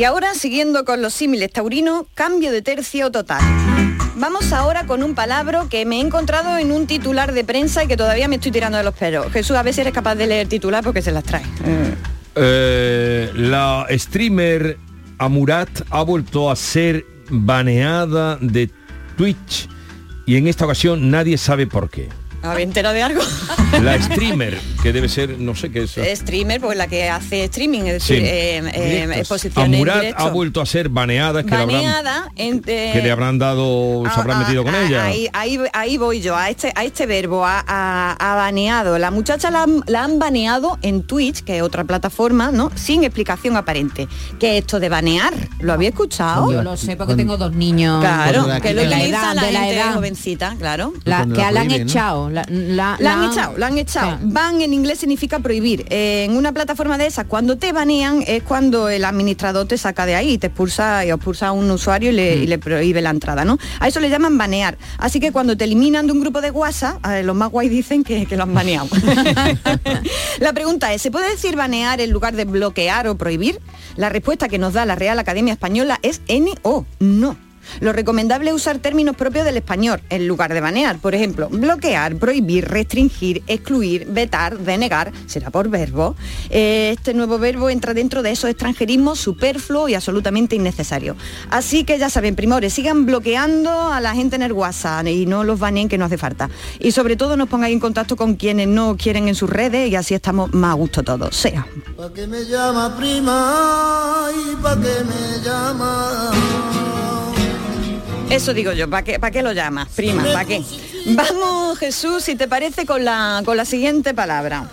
Y ahora, siguiendo con los símiles taurinos, cambio de tercio total. Vamos ahora con un palabra que me he encontrado en un titular de prensa y que todavía me estoy tirando de los pelos. Jesús, a si eres capaz de leer titular porque se las trae. Eh, la streamer Amurat ha vuelto a ser baneada de Twitch y en esta ocasión nadie sabe por qué. ¿Había enterado de algo? La streamer, que debe ser, no sé qué es. Streamer, pues la que hace streaming, es decir, Sí. eh, eh, exposiciones directo. ha vuelto a ser baneada, que, le habrán, Baneada en- eh, que le habrán dado, se habrán Ah, metido con ah, ella. Ahí, ahí, ahí voy yo, a este, a este verbo, a, a- a baneado. La muchacha la, han- la han baneado en Twitch, que es otra plataforma, ¿no? Sin explicación aparente. ¿Qué es esto de banear? ¿Lo había escuchado? Yo lo sé porque tengo dos niños Claro, que lo la utiliza edad, la de la gente edad. jovencita, claro. La- que la la han ¿no? Echado, La, la- La han echado, la han echado. Ban en inglés significa prohibir. Eh, en una plataforma de esas, cuando te banean es cuando el administrador te saca de ahí y te expulsa y expulsa a un usuario y le, y le prohíbe la entrada, ¿no? A eso le llaman banear. Así que cuando te eliminan de un grupo de WhatsApp, eh, los más guay dicen que, que lo han baneado. la pregunta es, ¿se puede decir banear en lugar de bloquear o prohibir? La respuesta que nos da la Real Academia Española es N-O, no. Lo recomendable es usar términos propios del español en lugar de banear. Por ejemplo, bloquear, prohibir, restringir, excluir, vetar, denegar, será por verbo. Eh, Este nuevo verbo entra dentro de esos extranjerismos superfluos y absolutamente innecesarios. Así que ya saben, primores, sigan bloqueando a la gente en el WhatsApp y no los baneen que no hace falta. Y sobre todo nos pongáis en contacto con quienes no quieren en sus redes y así estamos más a gusto todos. Sea. Eso digo yo, ¿para qué, pa' qué lo llamas, prima? ¿Para qué? Vamos, Jesús, si te parece, con la, con la siguiente palabra.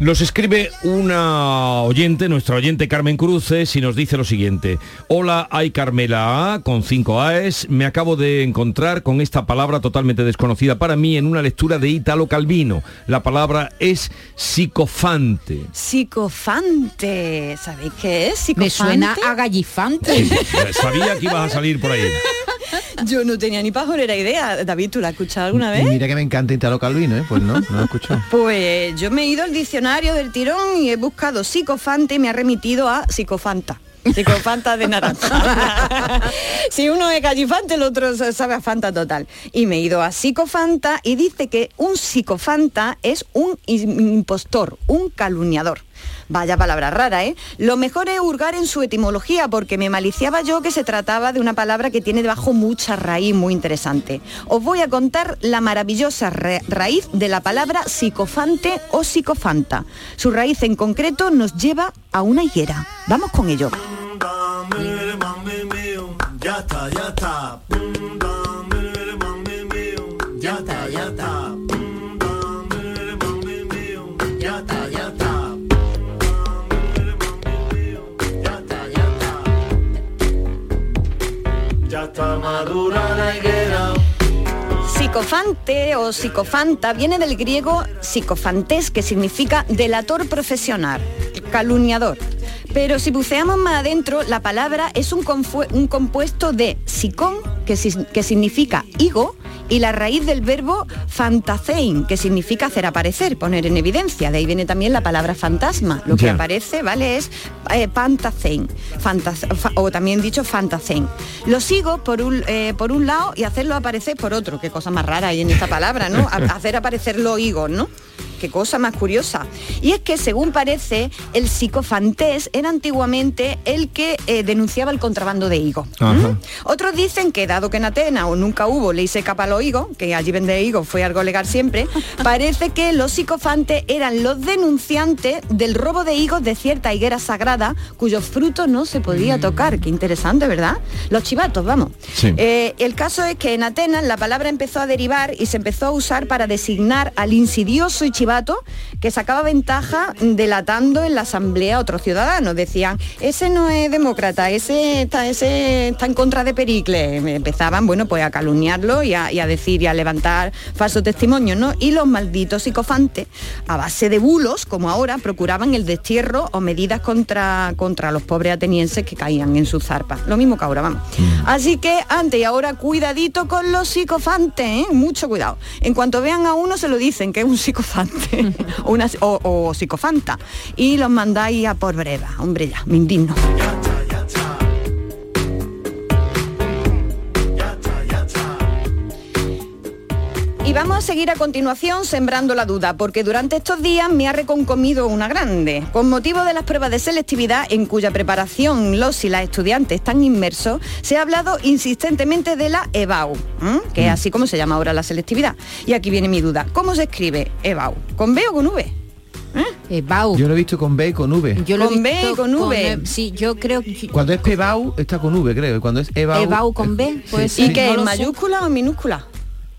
Nos escribe una oyente, nuestra oyente Carmen Cruces, y nos dice lo siguiente. Hola, hay Carmela A, con cinco A's. Me acabo de encontrar con esta palabra totalmente desconocida para mí en una lectura de Italo Calvino. La palabra es psicofante. Psicofante. ¿Sabéis qué es? Psicofante. Me suena a gallifante. Sí, sabía que ibas a salir por ahí. Yo no tenía ni pajolera idea. David, ¿tú la has escuchado alguna Y vez? mira que me encanta Italo Calvino, ¿eh? Pues no, no lo he escuchado. Pues yo me he ido al diccionario del tirón y he buscado psicofante y me ha remitido a psicofanta. Psicofanta de naranja. si uno es gallifante, el otro sabe a Fanta total. Y me he ido a psicofanta y dice que un psicofanta es un im- impostor, un calumniador. Vaya palabra rara, ¿eh? Lo mejor es hurgar en su etimología porque me maliciaba yo que se trataba de una palabra que tiene debajo mucha raíz muy interesante. Os voy a contar la maravillosa ra- raíz de la palabra psicofante o psicofanta. Su raíz en concreto nos lleva a una higuera. Vamos con ello. Psicofante o psicofanta viene del griego psicofantes, que significa delator profesional, calumniador. Pero si buceamos más adentro, la palabra es un, compuesto de psicón, que, que significa higo, y la raíz del verbo fantasein, que significa hacer aparecer, poner en evidencia. De ahí viene también la palabra fantasma. Lo que aparece, ¿vale? Es eh, pantasein, fantas- fa- o también dicho fantasein. Lo sigo por un, eh, por un lado y hacerlo aparecer por otro. Qué cosa más rara hay en esta palabra, ¿no? A- hacer aparecer los higos, ¿no? Qué cosa más curiosa. Y es que, según parece, el psicofantés era antiguamente el que eh, denunciaba el contrabando de higo. ¿Mm? Otros dicen que dado que en Atenas o nunca hubo ley seca para los higos, que allí vender higos fue algo legal siempre, parece que los psicofantes eran los denunciantes del robo de higos de cierta higuera sagrada cuyos frutos no se podía tocar. Qué interesante, ¿verdad? Los chivatos, vamos. Sí. Eh, el caso es que en Atenas la palabra empezó a derivar y se empezó a usar para designar al insidioso y chivato que sacaba ventaja delatando en la asamblea a otros ciudadanos. Decían, ese no es demócrata, ese está, ese está en contra de Pericles. Empezaban, bueno, pues a calumniarlo y a, y a decir y a levantar falsos testimonios, ¿no? Y los malditos psicofantes, a base de bulos, como ahora, procuraban el destierro o medidas contra, contra los pobres atenienses que caían en sus zarpas. Lo mismo que ahora, vamos. Así que antes y ahora cuidadito con los psicofantes, ¿eh? mucho cuidado. En cuanto vean a uno se lo dicen que es un psicofante o, una- o- o psicofanta y los mandáis a por breva. Hombre ya, me indigno. Vamos a seguir a continuación sembrando la duda, porque durante estos días me ha reconcomido una grande. Con motivo de las pruebas de selectividad, en cuya preparación los y las estudiantes están inmersos, se ha hablado insistentemente de la EBAU, ¿m? que es así como se llama ahora la selectividad. Y aquí viene mi duda. ¿Cómo se escribe EBAU? ¿Con B o con V? EBAU. Yo lo he visto con B y con V. Yo lo he Con B y con V. E- sí, yo creo que Cuando es Pebau está con V, creo. y Cuando es Ebau... EBAU con B, puede Sí. ¿Y qué? no ¿En lo sé. mayúscula o en minúscula?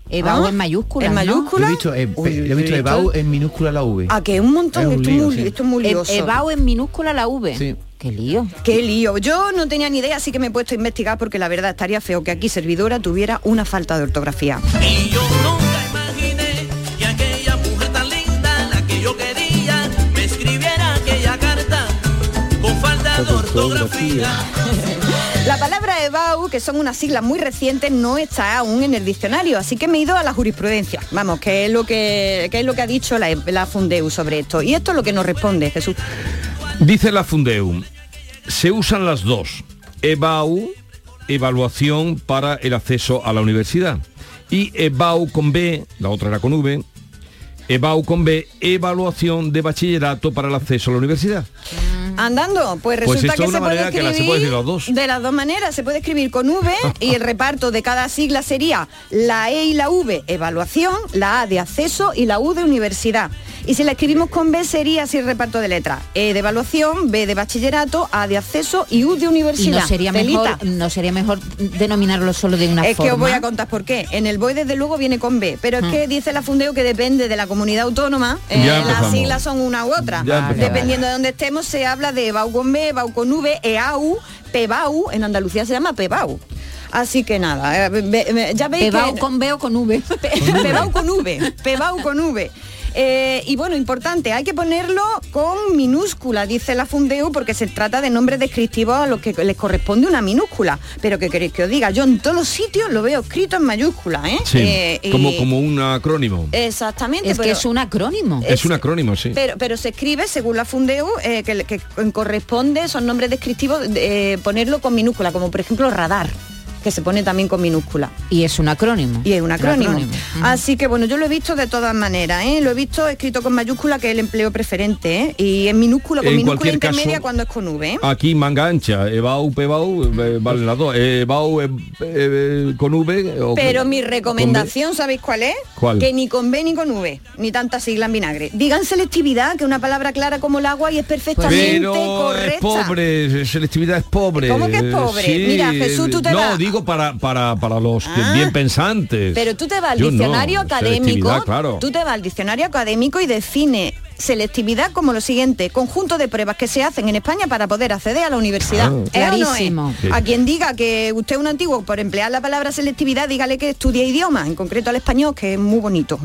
Ebau ah, en mayúscula. En mayúscula. ¿no? Yo he visto, eh, he visto Ebau en minúscula la V. Ah, que un montón. Es un lío, esto, es muy, sí. esto, es muy, lioso. Ebau en minúscula la V. Sí. Qué lío. Qué lío. Yo no tenía ni idea, así que me he puesto a investigar porque la verdad estaría feo que aquí servidora tuviera una falta de ortografía. Y yo nunca imaginé que aquella mujer tan linda, la que yo quería, me escribiera aquella carta con falta de ortografía palabra EBAU, que son unas siglas muy recientes, no está aún en el diccionario, así que me he ido a la jurisprudencia. Vamos, que es lo que, qué es lo que ha dicho la, la Fundeu sobre esto. Y esto es lo que nos responde Jesús. Dice la Fundeu, se usan las dos. EBAU, evaluación para el acceso a la universidad. Y EBAU con B, la otra era con V, EBAU con B, evaluación de bachillerato para el acceso a la universidad. Andando, pues Pues resulta que se puede, manera que la- se escribir puede dos. de las dos maneras. Se puede escribir con V y el reparto de cada sigla sería la E y la V, evaluación, la A de acceso y la U de universidad. Y si la escribimos con B sería así el reparto de letras. E de evaluación, B de bachillerato, A de acceso y U de Y universidad. no sería mejor, no sería mejor denominarlo solo de una Es forma. que os voy a contar por qué. En el BOE desde luego viene con B, pero es Mm. que dice la Fundeo que depende de la comunidad autónoma, eh, las siglas son una u otra. Dependiendo de donde estemos se habla de BAU con B, BAU con V, EAU, PBAU, en Andalucía se llama PBAU. Así que nada, eh, ya veis Pebao que... con B o con V. PBAU con V, PBAU con V. Eh, y bueno, importante, hay que ponerlo con minúscula, dice la Fundeu, porque se trata de nombres descriptivos a los que les corresponde una minúscula. Pero que queréis que os diga, yo en todos los sitios lo veo escrito en mayúscula, ¿eh? Sí, Eh, como, como un acrónimo. Exactamente. Es que es un acrónimo. Es un acrónimo, sí. Pero, pero se escribe, según la Fundeu, eh, que, que corresponde, son nombres descriptivos, eh, ponerlo con minúscula, como por ejemplo radar, que se pone también con minúscula. Y es un acrónimo. Y es un acrónimo. Así que bueno, yo lo he visto de todas maneras, ¿eh? Lo he visto escrito con mayúscula, que es el empleo preferente, ¿eh? Y en minúscula, con En minúscula cualquier intermedia caso- cuando es con V, ¿eh? Aquí manga ancha, EBAU, PBAU, eh, valen las dos. EBAU eh, eh, con V o Pero con- mi recomendación, ¿sabéis cuál es? ¿Cuál? Que ni con B ni con V, ni tanta sigla en vinagre. Digan selectividad, que es una palabra clara como el agua y es perfectamente Pero es correcta. pobre, selectividad es pobre. ¿Cómo que es pobre? Sí, Mira, Jesús, tú te No, vas- digo para, para, para los que Ah. bien pensantes. Pero tú te vas al Yo no, diccionario académico, claro. tú te vas al diccionario académico y define selectividad como lo siguiente, conjunto de pruebas que se hacen en España para poder acceder a la universidad. Ah. ¿Es o no es? Clarísimo. A quien diga que usted es un antiguo por emplear la palabra selectividad, dígale que estudia idiomas, en concreto al español, que es muy bonito.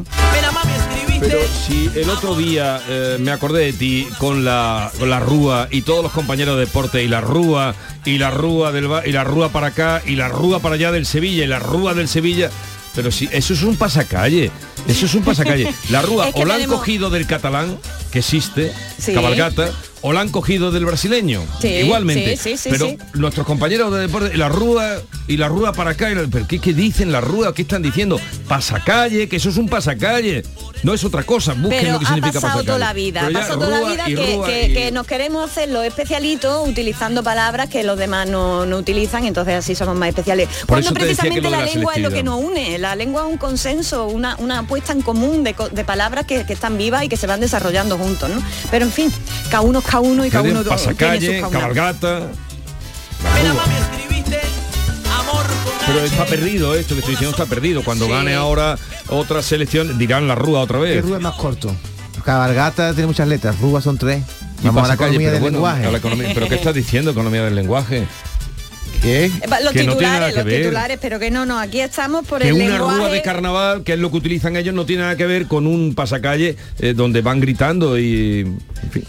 Pero si el otro día eh, me acordé de ti con la, con la rúa y todos los compañeros de deporte y la rúa y la rúa del y la rúa para acá y la rúa para allá del Sevilla y la rúa del Sevilla. Pero si eso es un pasacalle, eso es un pasacalle. La rúa Es que o la han tenemos- cogido del catalán, que existe, Sí. cabalgata, o la han cogido del brasileño. Sí, Igualmente. sí, sí, sí, pero nuestros compañeros de deporte, la rúa y la rúa para acá, ¿pero qué, qué dicen la rúa? ¿Qué están diciendo? Pasacalle, que eso es un pasacalle. No es otra cosa. Busquen Pero lo que ha significa pasado pasacalle. toda la vida, ha pasado toda la vida que, rúa que- y- que nos queremos hacer los especialitos utilizando palabras que los demás no, no utilizan, entonces así somos más especiales. Cuando decía que precisamente la la lengua es lo que nos une, la lengua es un consenso, una, una puesta en común de, de palabras que, que están vivas y que se van desarrollando juntos, ¿no? Pero en fin, cada uno cada uno y cada uno tiene sus pasacalle, caunas. cabalgata. la rúa. Pero está perdido esto que estoy diciendo está perdido. Cuando Sí. gane ahora otra selección dirán la rúa otra vez. rúa es más corto. Cabalgata tiene muchas letras, rúa son tres. Y Vamos a la pasacalle, economía pero del bueno, lenguaje. a la economía- ¿Pero qué estás diciendo, economía del lenguaje? ¿Qué? Eh, Los Que no tiene nada titulares, que los ver. titulares, pero que no, no, aquí estamos por que el una lenguaje. rúa de carnaval, que es lo que utilizan ellos, no tiene nada que ver con un pasacalle eh, donde van gritando y... en fin.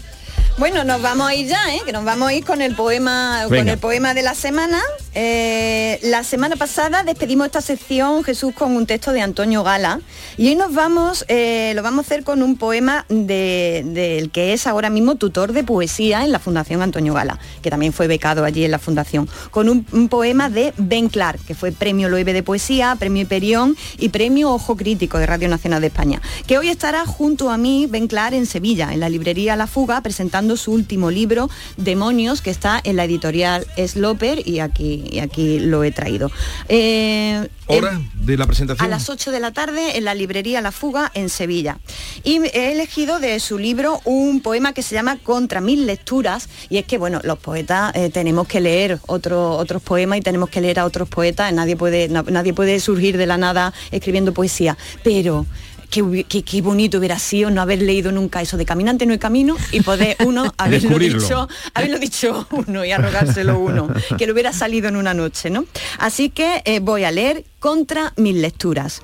Bueno, nos vamos a ir ya, ¿eh? que nos vamos a ir con el poema, con el poema de la semana. Eh, la semana pasada despedimos esta sección Jesús con un texto de Antonio Gala y hoy nos vamos, eh, lo vamos a hacer con un poema de- del que es ahora mismo tutor de poesía en la Fundación Antonio Gala, que también fue becado allí en la Fundación, con un, un poema de Ben Clark, que fue premio Loewe de poesía, premio Hiperión y premio Ojo Crítico de Radio Nacional de España, que hoy estará junto a mí Ben Clark en Sevilla, en la librería La Fuga, presentando su último libro, Demonios, que está en la editorial Sloper y aquí, y aquí lo he traído. Eh, ¿Hora de la presentación? a las 8 de la tarde en la librería La Fuga en Sevilla. Y he elegido de su libro un poema que se llama Contra mil lecturas y es que bueno, los poetas eh, tenemos que leer otro- otros poemas y tenemos que leer a otros poetas, nadie puede, na- nadie puede surgir de la nada escribiendo poesía, pero qué, bonito hubiera sido no haber leído nunca eso de Caminante no hay camino y poder uno haberlo dicho, haberlo dicho uno y arrogárselo uno, que lo hubiera salido en una noche, ¿no? Así que eh, voy a leer contra mis lecturas.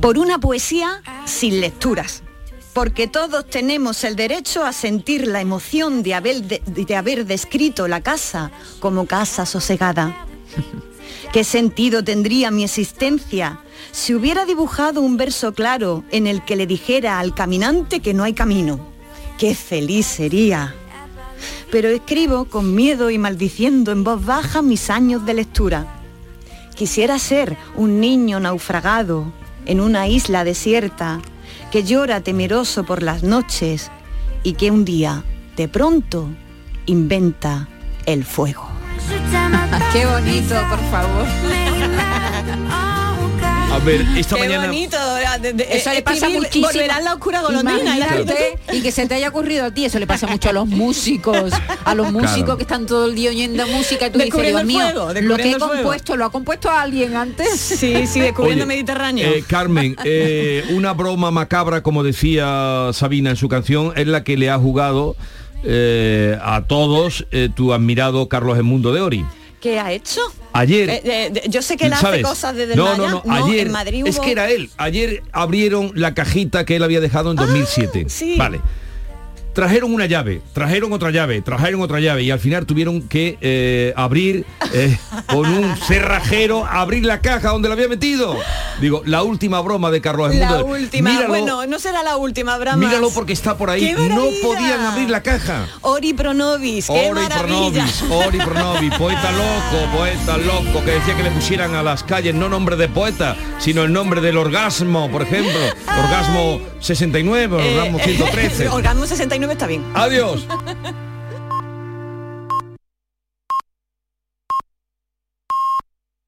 Por una poesía sin lecturas porque todos tenemos el derecho a sentir la emoción de haber, de- de haber descrito la casa como casa sosegada. ¿Qué sentido tendría mi existencia si hubiera dibujado un verso claro en el que le dijera al caminante que no hay camino? ¡Qué feliz sería! Pero escribo con miedo y maldiciendo en voz baja mis años de lectura. Quisiera ser un niño naufragado en una isla desierta que llora temeroso por las noches y que un día, de pronto, inventa el fuego. Qué bonito, por favor. A ver, esta Qué mañana... bonito. de- de- Eso le pasa muchísimo. Volverá la oscura golondrina. Imagínate, y que se te haya ocurrido a ti, eso le pasa mucho a los músicos, a los músicos Claro. que están todo el día oyendo música y tú dices, Descubriendo Dios el mío, fuego, lo que he el fuego". compuesto, ¿lo ha compuesto alguien antes? Sí, sí, descubriendo Oye, Mediterráneo. eh, Carmen, eh, una broma macabra, como decía Sabina en su canción, es la que le ha jugado eh, a todos eh, tu admirado Carlos Emundo de Ori. ¿Qué ha hecho? Ayer, Eh, eh, yo sé que él hace ¿sabes? cosas desde no, Maya. no, no, ayer en Madrid es hubo- que era él. Ayer abrieron la cajita que él había dejado en 2007. Ah, sí. Vale. Trajeron una llave, trajeron otra llave, trajeron otra llave y al final tuvieron que eh, abrir eh, con un cerrajero, abrir la caja donde la había metido. Digo, la última broma de Carlos La Edmundo. última. Míralo, Bueno, no será la última, habrá más. míralo porque está por ahí. ¡Qué No maravilla! podían abrir la caja. Ori Pronovis, qué Ori maravilla. Pronovis, Ori Pronovis, poeta loco, poeta loco, que decía que le pusieran a las calles no nombre de poeta, sino el nombre del orgasmo, por ejemplo. Orgasmo 69, Eh, orgasmo 113. Orgasmo 69 está bien. Adiós.